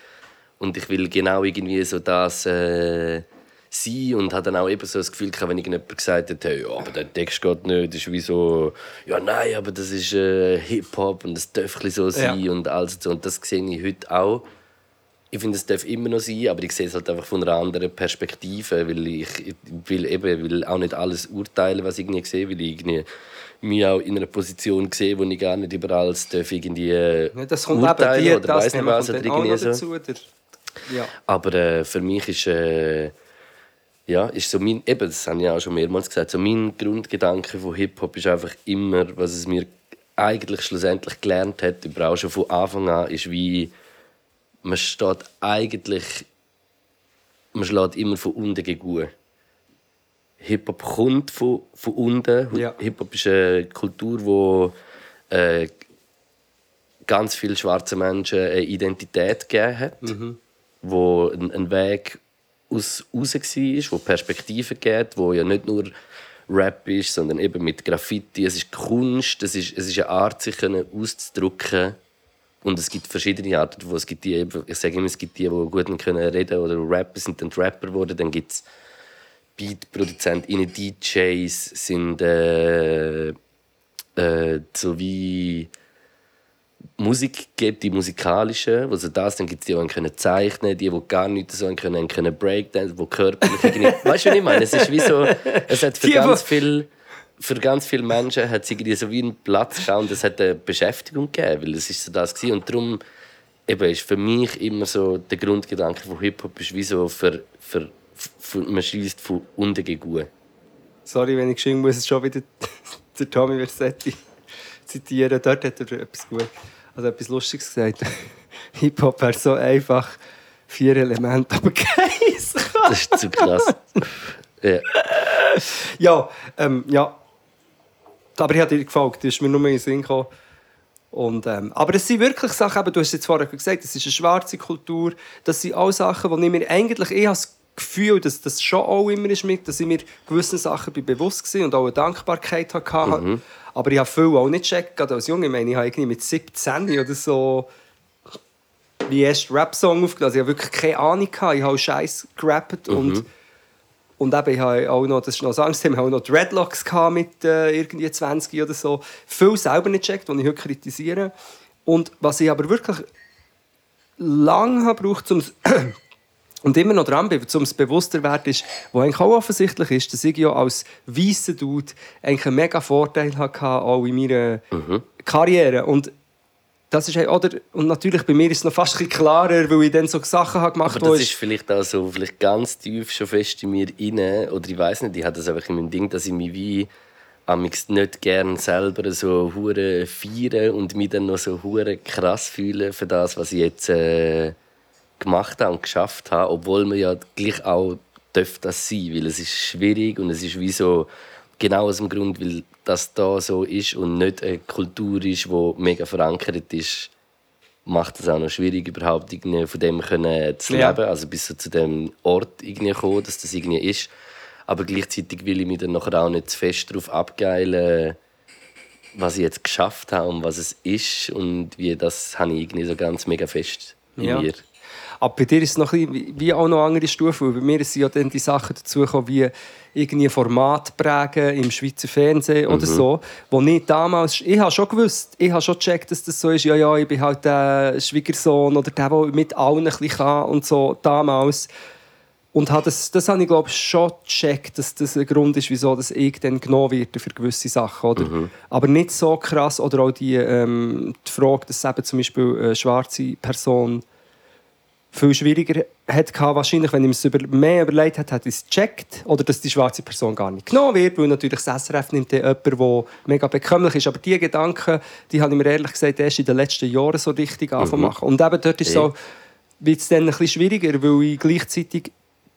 und ich will genau irgendwie so das äh, sein und habe dann auch eben so das Gefühl gehabt, wenn irgendjemand gesagt hat, hey, ja, aber der Text geht nicht, ist wie so, ja nein, aber das ist äh, Hip-Hop und das darf so sein ja. und alles so und das sehe ich heute auch ich finde, es darf immer noch sein, aber ich sehe es halt einfach von einer anderen Perspektive, weil ich, ich will eben will auch nicht alles urteilen, was ich irgendwie sehe, weil ich irgendwie mich auch in einer Position sehe, wo ich gar nicht über alles darf irgendwie ja, das kommt urteilen die, oder weiß nicht was oder irgendwie so. Dazu? Ja. Aber äh, für mich ist äh, ja, ist so mein, eben, das habe ich auch schon mehrmals gesagt, so mein Grundgedanke von Hip-Hop ist einfach immer, was es mir eigentlich schlussendlich gelernt hat, aber auch schon von Anfang an, ist wie man steht eigentlich, man schlägt immer von unten gegen Hip-Hop kommt von, von unten. Ja. Hip-Hop ist eine Kultur, wo äh, ganz viele schwarze Menschen eine Identität gegeben hat, mhm. wo ein, ein Weg aus raus war, wo Perspektiven gibt, wo ja nicht nur Rap ist, sondern eben mit Graffiti. Es ist Kunst, es ist, es ist eine Art, sich auszudrücken und es gibt verschiedene Arten, wo es gibt die, ich sage immer, es gibt die, die gut können reden oder rappen, sind dann Rapper geworden. Dann gibt es Beatproduzenten, DJs, sind äh, äh, so wie Musik gibt, die musikalische, also das, dann gibt es die, die können zeichnen, die, die gar nicht so können, können Breakdance, die körperlich Weißt du, was ich meine? Es ist wie so, es hat für die, ganz viel für ganz viele Menschen hat es irgendwie so wie einen Platz gegeben und es hat eine Beschäftigung gegeben, weil es ist so das gewesen. und darum eben ist für mich immer so der Grundgedanke von Hip Hop ist wie so für, für, für man schließt von unten gegen Sorry, wenn ich geschrieben muss, schon wieder der Tommy Versetti zitieren. Dort hat er etwas gut, also etwas Lustiges gesagt. Hip Hop wäre so einfach vier Elemente, aber keins. das ist zu krass. ja, ja, ähm, ja aber ich habe dir gefolgt, das ist mir nur in den Sinn gekommen. Und, ähm, aber es sind wirklich Sachen, eben, du hast jetzt vorher gesagt, es ist eine schwarze Kultur, das sind auch Sachen, die ich mir eigentlich, ich habe das Gefühl, dass das schon auch immer ist mit, dass ich mir gewisse Sachen bewusst war und auch eine Dankbarkeit hatte. Mhm. Aber ich habe viel auch nicht gecheckt, gerade als Junge, ich meine, ich habe irgendwie mit 17 oder so wie erst Rap-Song aufgelassen. Ich habe wirklich keine Ahnung, gehabt. ich habe Scheiß gerappt mhm. und und eben, ich habe auch noch, das ist noch das Angst, auch noch Dreadlocks mit äh, irgendwie 20 oder so. Viel selber nicht gecheckt, die ich heute kritisiere. Und was ich aber wirklich lange habe gebraucht, um und immer noch dran bin, um es bewusster zu werden, ist, wo eigentlich auch offensichtlich ist, dass ich ja als weißer Dude eigentlich einen mega Vorteil hatte, auch in meiner mhm. Karriere. Und das ist oder und natürlich bei mir ist es noch fast ein klarer, weil ich dann so Sachen habe gemacht habe. das ist vielleicht auch so vielleicht ganz tief schon fest in mir inne oder ich weiß nicht, ich habe das einfach in meinem Ding, dass ich mich wie amix nicht gern selber so hure feiern und mich dann noch so hure krass fühlen für das, was ich jetzt äh, gemacht habe und geschafft habe, obwohl man ja gleich auch darf das sein, weil es ist schwierig und es ist wie so genau aus dem Grund, weil das da so ist und nicht eine Kultur ist, wo mega verankert ist, macht es auch noch schwierig, überhaupt irgendwie von dem können zu leben, ja. also bis so zu dem Ort irgendwie kommen, dass das irgendwie ist. Aber gleichzeitig will ich mich dann nachher auch nicht zu fest darauf abgeilen, was ich jetzt geschafft habe und was es ist und wie das habe ich irgendwie so ganz mega fest in ja. mir. Aber bei dir ist es noch ein bisschen, wie auch noch andere Stufen. Bei mir sind ja dann die Sachen dazu gekommen, wie irgendwie Format prägen im Schweizer Fernsehen mhm. oder so. Wo ich damals, ich habe schon gewusst, ich habe schon gecheckt, dass das so ist. Ja, ja, ich bin halt der Schwiegersohn oder der, der mit allen ein bisschen kann und so damals. Und habe das, das habe ich glaube schon gecheckt, dass das ein Grund ist, wieso das ich dann genommen werde für gewisse Sachen. Oder? Mhm. Aber nicht so krass. Oder auch die, ähm, die Frage, dass eben zum Beispiel eine schwarze Person viel schwieriger hat wahrscheinlich, wenn ich es über, mehr überlegt hätte, hätte ich es gecheckt. Oder dass die schwarze Person gar nicht genommen wird, weil natürlich das SRF nimmt jemanden, der mega bekömmlich ist. Aber diese Gedanken, die habe ich mir ehrlich gesagt erst in den letzten Jahren so richtig mhm. angefangen. Und eben dort ist so, wird es dann ein bisschen schwieriger, weil ich gleichzeitig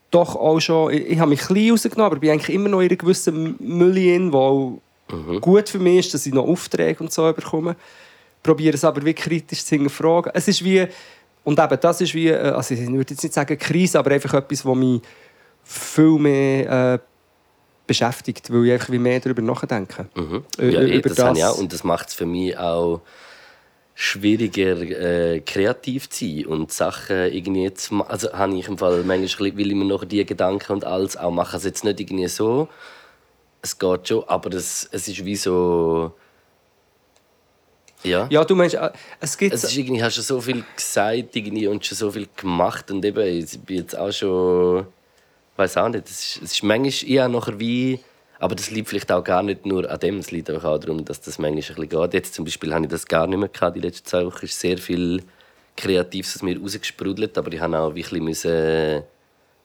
doch auch schon, ich, ich habe mich klein rausgenommen, aber bin eigentlich immer noch in einer gewissen Mülle in, wo mhm. gut für mich ist, dass ich noch Aufträge und so bekomme. Ich probiere es aber wirklich kritisch zu hinterfragen. Es ist wie, und eben das ist wie, äh, also ich würde jetzt nicht sagen Krise, aber einfach etwas, das mich viel mehr äh, beschäftigt, weil ich einfach wie mehr darüber nachdenke. Mhm. Ja, über das, das. Ich auch. Und das macht es für mich auch schwieriger, äh, kreativ zu sein und Sachen irgendwie zu machen. Also habe ich im Fall manchmal, will ich mir noch die Gedanken und alles auch machen. Also jetzt nicht irgendwie so, es geht schon, aber es, es ist wie so... Ja. ja, du meinst, äh, es gibt... Es ist irgendwie, hast schon so viel gesagt irgendwie und schon so viel gemacht und eben, ich bin jetzt auch schon... Ich weiß auch nicht, es ist, es ist manchmal eher nachher wie aber das liegt vielleicht auch gar nicht nur an dem, es liegt auch darum, dass das manchmal ein bisschen geht. Jetzt zum Beispiel habe ich das gar nicht mehr gehabt. Die letzten zwei Wochen ist sehr viel Kreatives aus mir rausgesprudelt, aber ich habe auch wirklich müssen,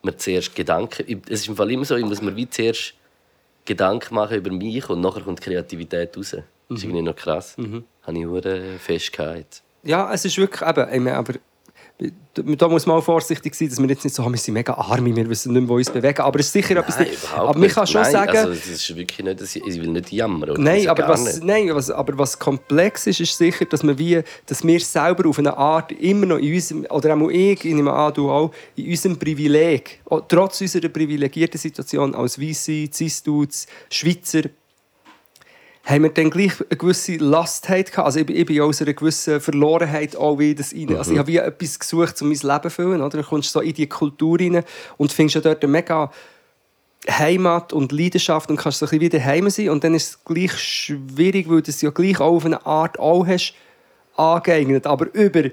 mir zuerst Gedanken... Es ist im Fall immer so, ich muss mir wie zuerst Gedanken machen über mich und nachher kommt Kreativität raus. Das ist mhm. irgendwie noch krass. Mhm. Habe ich eine Festgehalten. Ja, es ist wirklich eben, aber da muss man auch vorsichtig sein, dass wir jetzt nicht so haben, wir sind mega arm, wir wissen nicht mehr, wo uns bewegen. Aber es ist sicher nein, etwas. Aber man kann schon nein, sagen. Also, das ist wirklich nicht, ich will nicht jammern. Oder? Nein, aber was, nein was, aber was komplex ist, ist sicher, dass, wir wie, dass wir selber auf eine Art immer noch in unserem, oder auch ich, ich nehme an, du auch, in unserem Privileg, trotz unserer privilegierten Situation als Weisse, Cis-Dudes, Schweizer, haben wir dann gleich eine gewisse Last gehabt. Also ich, ich bin aus einer gewissen Verlorenheit auch wieder rein. Mhm. Also ich habe wie etwas gesucht, um mein Leben zu füllen. Oder? Dann kommst du so in die Kultur rein und findest ja dort eine mega Heimat und Leidenschaft und kannst so ein bisschen wieder heim sein. Und dann ist es gleich schwierig, weil du es ja gleich auch auf eine Art auch hast angeeignet. Aber über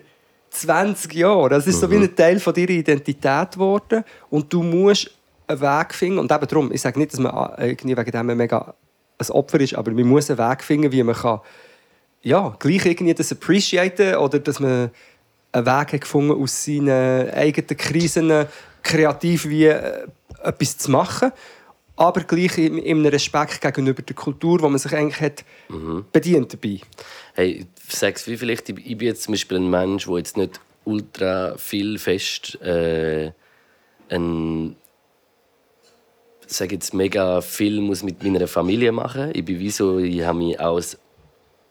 20 Jahre. Das ist mhm. so wie mhm. ein Teil von deiner Identität geworden. Und du musst einen Weg finden. Und eben darum, ich sage nicht, dass man irgendwie wegen dem mega ein Opfer ist, aber man muss einen Weg finden, wie man kann, ja, gleich irgendwie das appreciaten oder dass man einen Weg hat gefunden aus seinen eigenen Krisen kreativ wie äh, etwas zu machen, aber gleich in einem Respekt gegenüber der Kultur, wo man sich eigentlich hat mhm. bedient dabei. Hey, sag's wie vielleicht, ich bin jetzt zum Beispiel ein Mensch, der jetzt nicht ultra viel fest äh, ein sage jetzt mega viel muss mit meiner Familie machen. Ich bin wie so, ich habe mich aus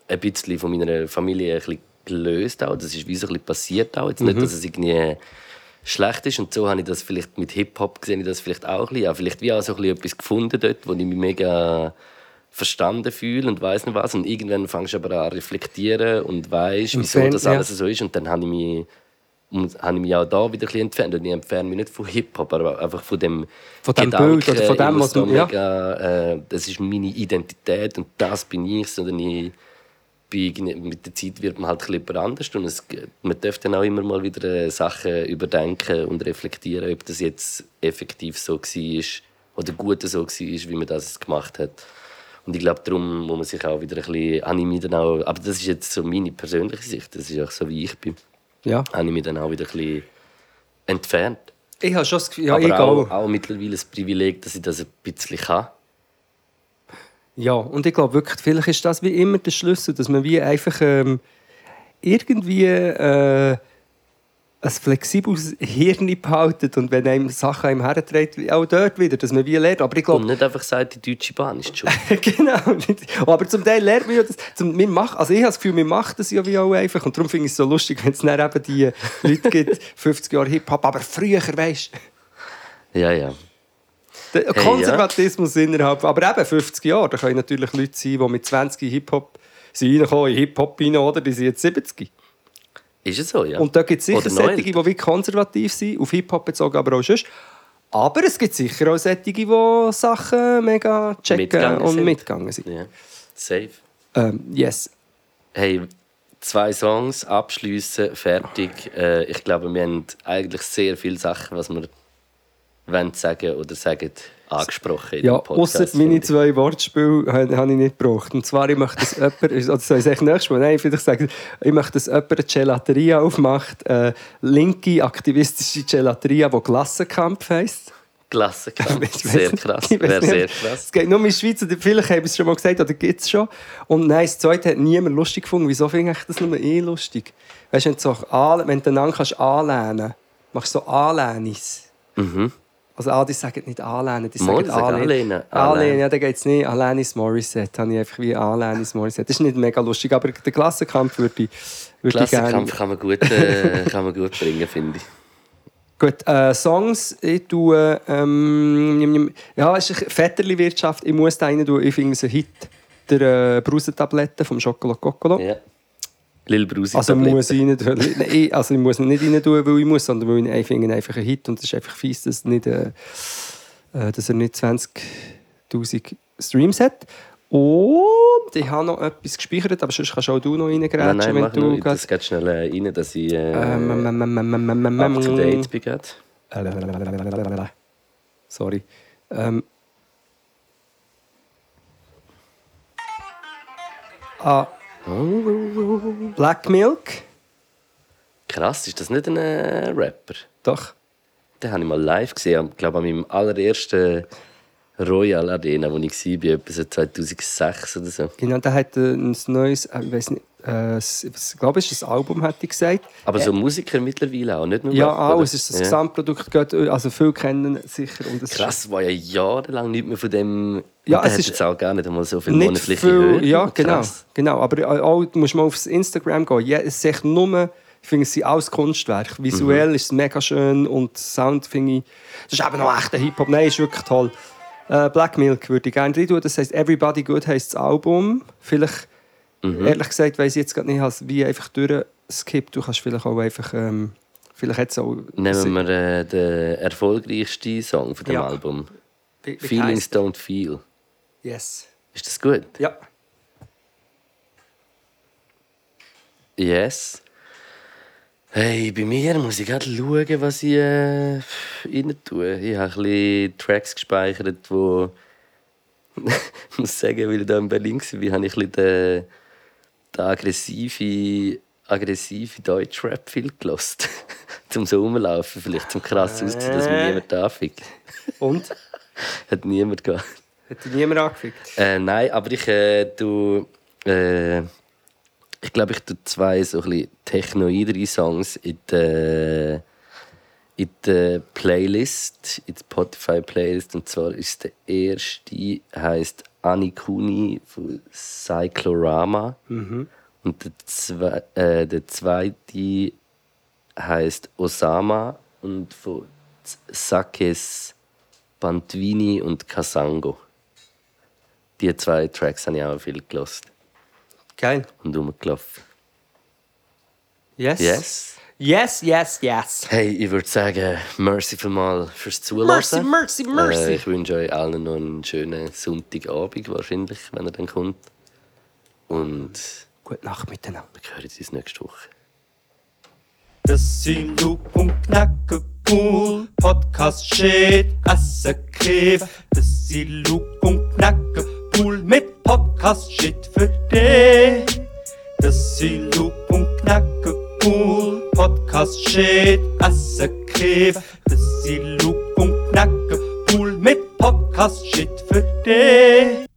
ein bisschen von meiner Familie ein bisschen gelöst auch. Das ist wie so ein bisschen passiert auch. Jetzt mhm. nicht, dass es irgendwie schlecht ist und so habe ich das vielleicht mit Hip Hop gesehen, ich das vielleicht auch ein bisschen, ja, vielleicht wie auch so ein bisschen etwas gefunden dort, wo ich mich mega verstanden fühle und weiß nicht was und irgendwann fangst du aber an reflektieren und weißt, wieso das alles ja. so ist und dann habe ich mich und habe ich mich auch da wieder ein bisschen entfernt. Und ich entferne mich nicht von Hip-Hop, aber einfach von dem, von dem Gedanken, Bild oder von dem, was du... Ja. Mega, äh, das ist meine Identität und das bin ich. Sondern ich bin, mit der Zeit wird man halt ein bisschen anders. Und es, man darf dann auch immer mal wieder äh, Sachen überdenken und reflektieren, ob das jetzt effektiv so war oder gut so war, wie man das gemacht hat. Und ich glaube, darum muss man sich auch wieder ein bisschen... Habe dann auch, aber das ist jetzt so meine persönliche Sicht. Das ist auch so, wie ich bin ja. habe ich mich dann auch wieder ein bisschen entfernt. Ich habe schon das Gefühl, ja, Aber auch, auch, mittlerweile das Privileg, dass ich das ein bisschen kann. Ja, und ich glaube wirklich, vielleicht ist das wie immer der Schlüssel, dass man wie einfach ähm, irgendwie äh, ein flexibles Hirn behaltet und wenn einem Sachen einem herträgt, auch dort wieder, dass man wie lernt. Aber ich glaube, Und nicht einfach sagt, die Deutsche Bahn ist schon. genau. Aber zum Teil lernt man ja das. Zum, wir machen, also ich habe das Gefühl, wir machen das ja wie auch einfach. Und darum finde ich es so lustig, wenn es dann eben die Leute gibt, 50 Jahre Hip-Hop, aber früher, weißt Ja, ja. Der Konservatismus innerhalb. Aber eben 50 Jahre. Da können natürlich Leute sein, die mit 20 Hip-Hop sind reingekommen, in Hip-Hop rein, oder? Die sind jetzt 70. Ist es so, ja? Und da gibt es sicher solche, älter. die wie konservativ sind, auf Hip-Hop bezogen, aber auch sonst. Aber es gibt sicher auch solche, die Sachen mega checken Mitgegangen und sind. mitgegangen sind. Ja. Safe. Ähm, yes. Hey, zwei Songs abschließen, fertig. Äh, ich glaube, wir haben eigentlich sehr viele Sachen, was wir wollen sagen oder sagen, angesprochen. in Ja, außer meine zwei Wortspiele habe habe ich nicht gebraucht. Und zwar, ich möchte, dass jemand, oder soll ich sagen, nächstes Mal, nein, vielleicht sagen, ich möchte, dass jemand eine Gelateria aufmacht, äh, linke aktivistische Gelateria, die Klassenkampf heisst. Klassenkampf. Sehr krass. Wäre sehr. Es geht nur in der Schweiz, oder vielleicht haben es schon mal gesagt, oder gibt es schon. Und nein, das zweite hat niemand lustig gefunden. Wieso finde ich das nur eh lustig? Weißt du, wenn du, so an, wenn du einander kannst anlehnen machst du so Anlehnis. Mhm. Also, die sagen nicht anlehnen, die sagen anlehnen. anlehnen. Ja, da geht es nicht. Alanis Morissette, habe ich einfach wie Alanis Morissette. Das ist nicht mega lustig, aber den Klassenkampf würde ich, würde ich gerne... Klassenkampf kann man gut, äh, kann man gut bringen, finde ich. Gut, äh, Songs, ich tue... Ähm, ja, es ist Vetterli-Wirtschaft, ich muss da rein tun, ich finde es ein Hit. Der äh, Brusentabletten vom Schokolade Cocolo. Ja. Lil Brusi. Also muss ich nicht, Nein, also ich muss nicht rein tun, weil ich muss, sondern weil ich, ich finde ihn einfach ein Hit und es ist einfach fies, dass, nicht, äh, äh, dass er nicht 20'000 Streams hat. Und ich habe noch etwas gespeichert, aber sonst kannst auch du noch Nein, reingrätschen, nein, wenn mach du gerade... Das geht schnell äh, rein, dass ich äh, Ähm, ähm, ähm, up to date bin. gerade. Sorry. Ähm. Ah. Black Milk? Krass, ist das nicht ein äh, Rapper? Doch. Den habe ich mal live gesehen. Ich glaube, an meinem allerersten Royal Arena, wo ich war, etwa so 2006 oder so. Genau, der hat äh, ein neues, äh, ich weiß nicht, äh, ich glaube, es ist ein Album, hätte ich gesagt. Aber so Musiker mittlerweile auch, nicht nur Ja, auch, oder? es ist das Ja. Gesamtprodukt, geht, äh, also viele kennen es sicher. Und es Krass, war ja jahrelang nicht mehr von dem. Ja, es ist jetzt auch gar nicht einmal so viel nicht monatliche viel, Hörer. ja, genau, Krass. genau. Aber äh, auch, du musst mal aufs Instagram gehen. Ja, es ist nur, ich finde, es sind alles Kunstwerke. Visuell Mhm. ist es mega schön und Sound finde ich, das ist eben noch echter Hip-Hop. Nein, ist wirklich toll. Äh, Black Milk würde ich gerne rein tun. Das heisst Everybody Good heisst das Album. Vielleicht, Mhm. ehrlich gesagt, weiß ich jetzt gerade nicht, wie einfach durchskippt. Du kannst vielleicht auch einfach, ähm, vielleicht es auch... Nehmen wir äh, den erfolgreichsten Song von dem Ja. Album. Wie- wie Feelings? Don't Feel. Yes. Ist das gut? Ja. Yes. Hey, bei mir muss ich gerade schauen, was ich äh, rein tue. Ich habe ein bisschen Tracks gespeichert, wo ich muss sagen, weil ich da in Berlin war, habe ich ein bisschen den, den aggressive, aggressive Deutschrap viel gelost. zum so rumlaufen, vielleicht zum krass auszuziehen, dass mir niemand anfickt. Und? Hat niemand gehabt. Hat dich niemand angefickt? Äh, nein, aber ich äh, tu, äh, ich glaube, ich tue zwei so ein technoidere Songs in der, in der Playlist, in der Spotify-Playlist. Und zwar ist der erste, heißt Anikuni von Cyclorama. Und der, zwe äh, der zweite heißt Osama und von Sakes Bantwini und Kasango. Die zwei Tracks habe ich auch viel gelost Geil. und rumgelaufen. Yes. Yes. Yes, yes, yes. Hey, ich würde sagen, merci vielmal fürs Zuhören. Mercy, mercy, mercy. Äh, ich wünsche euch allen noch einen schönen Sonntagabend wahrscheinlich, wenn er dann kommt. Und Gute Nacht miteinander. wir hören uns nächste Woche. Das sind Luke und Knacke cool. Podcast shit, Asse Käfer. Das sind Luke und Knacke cool mit Podcast shit für dich. Das sind Luke und Knacke cool. Podcast shit, Asse Käfer. Das sind Luke und Knacke cool mit Podcast shit für dich.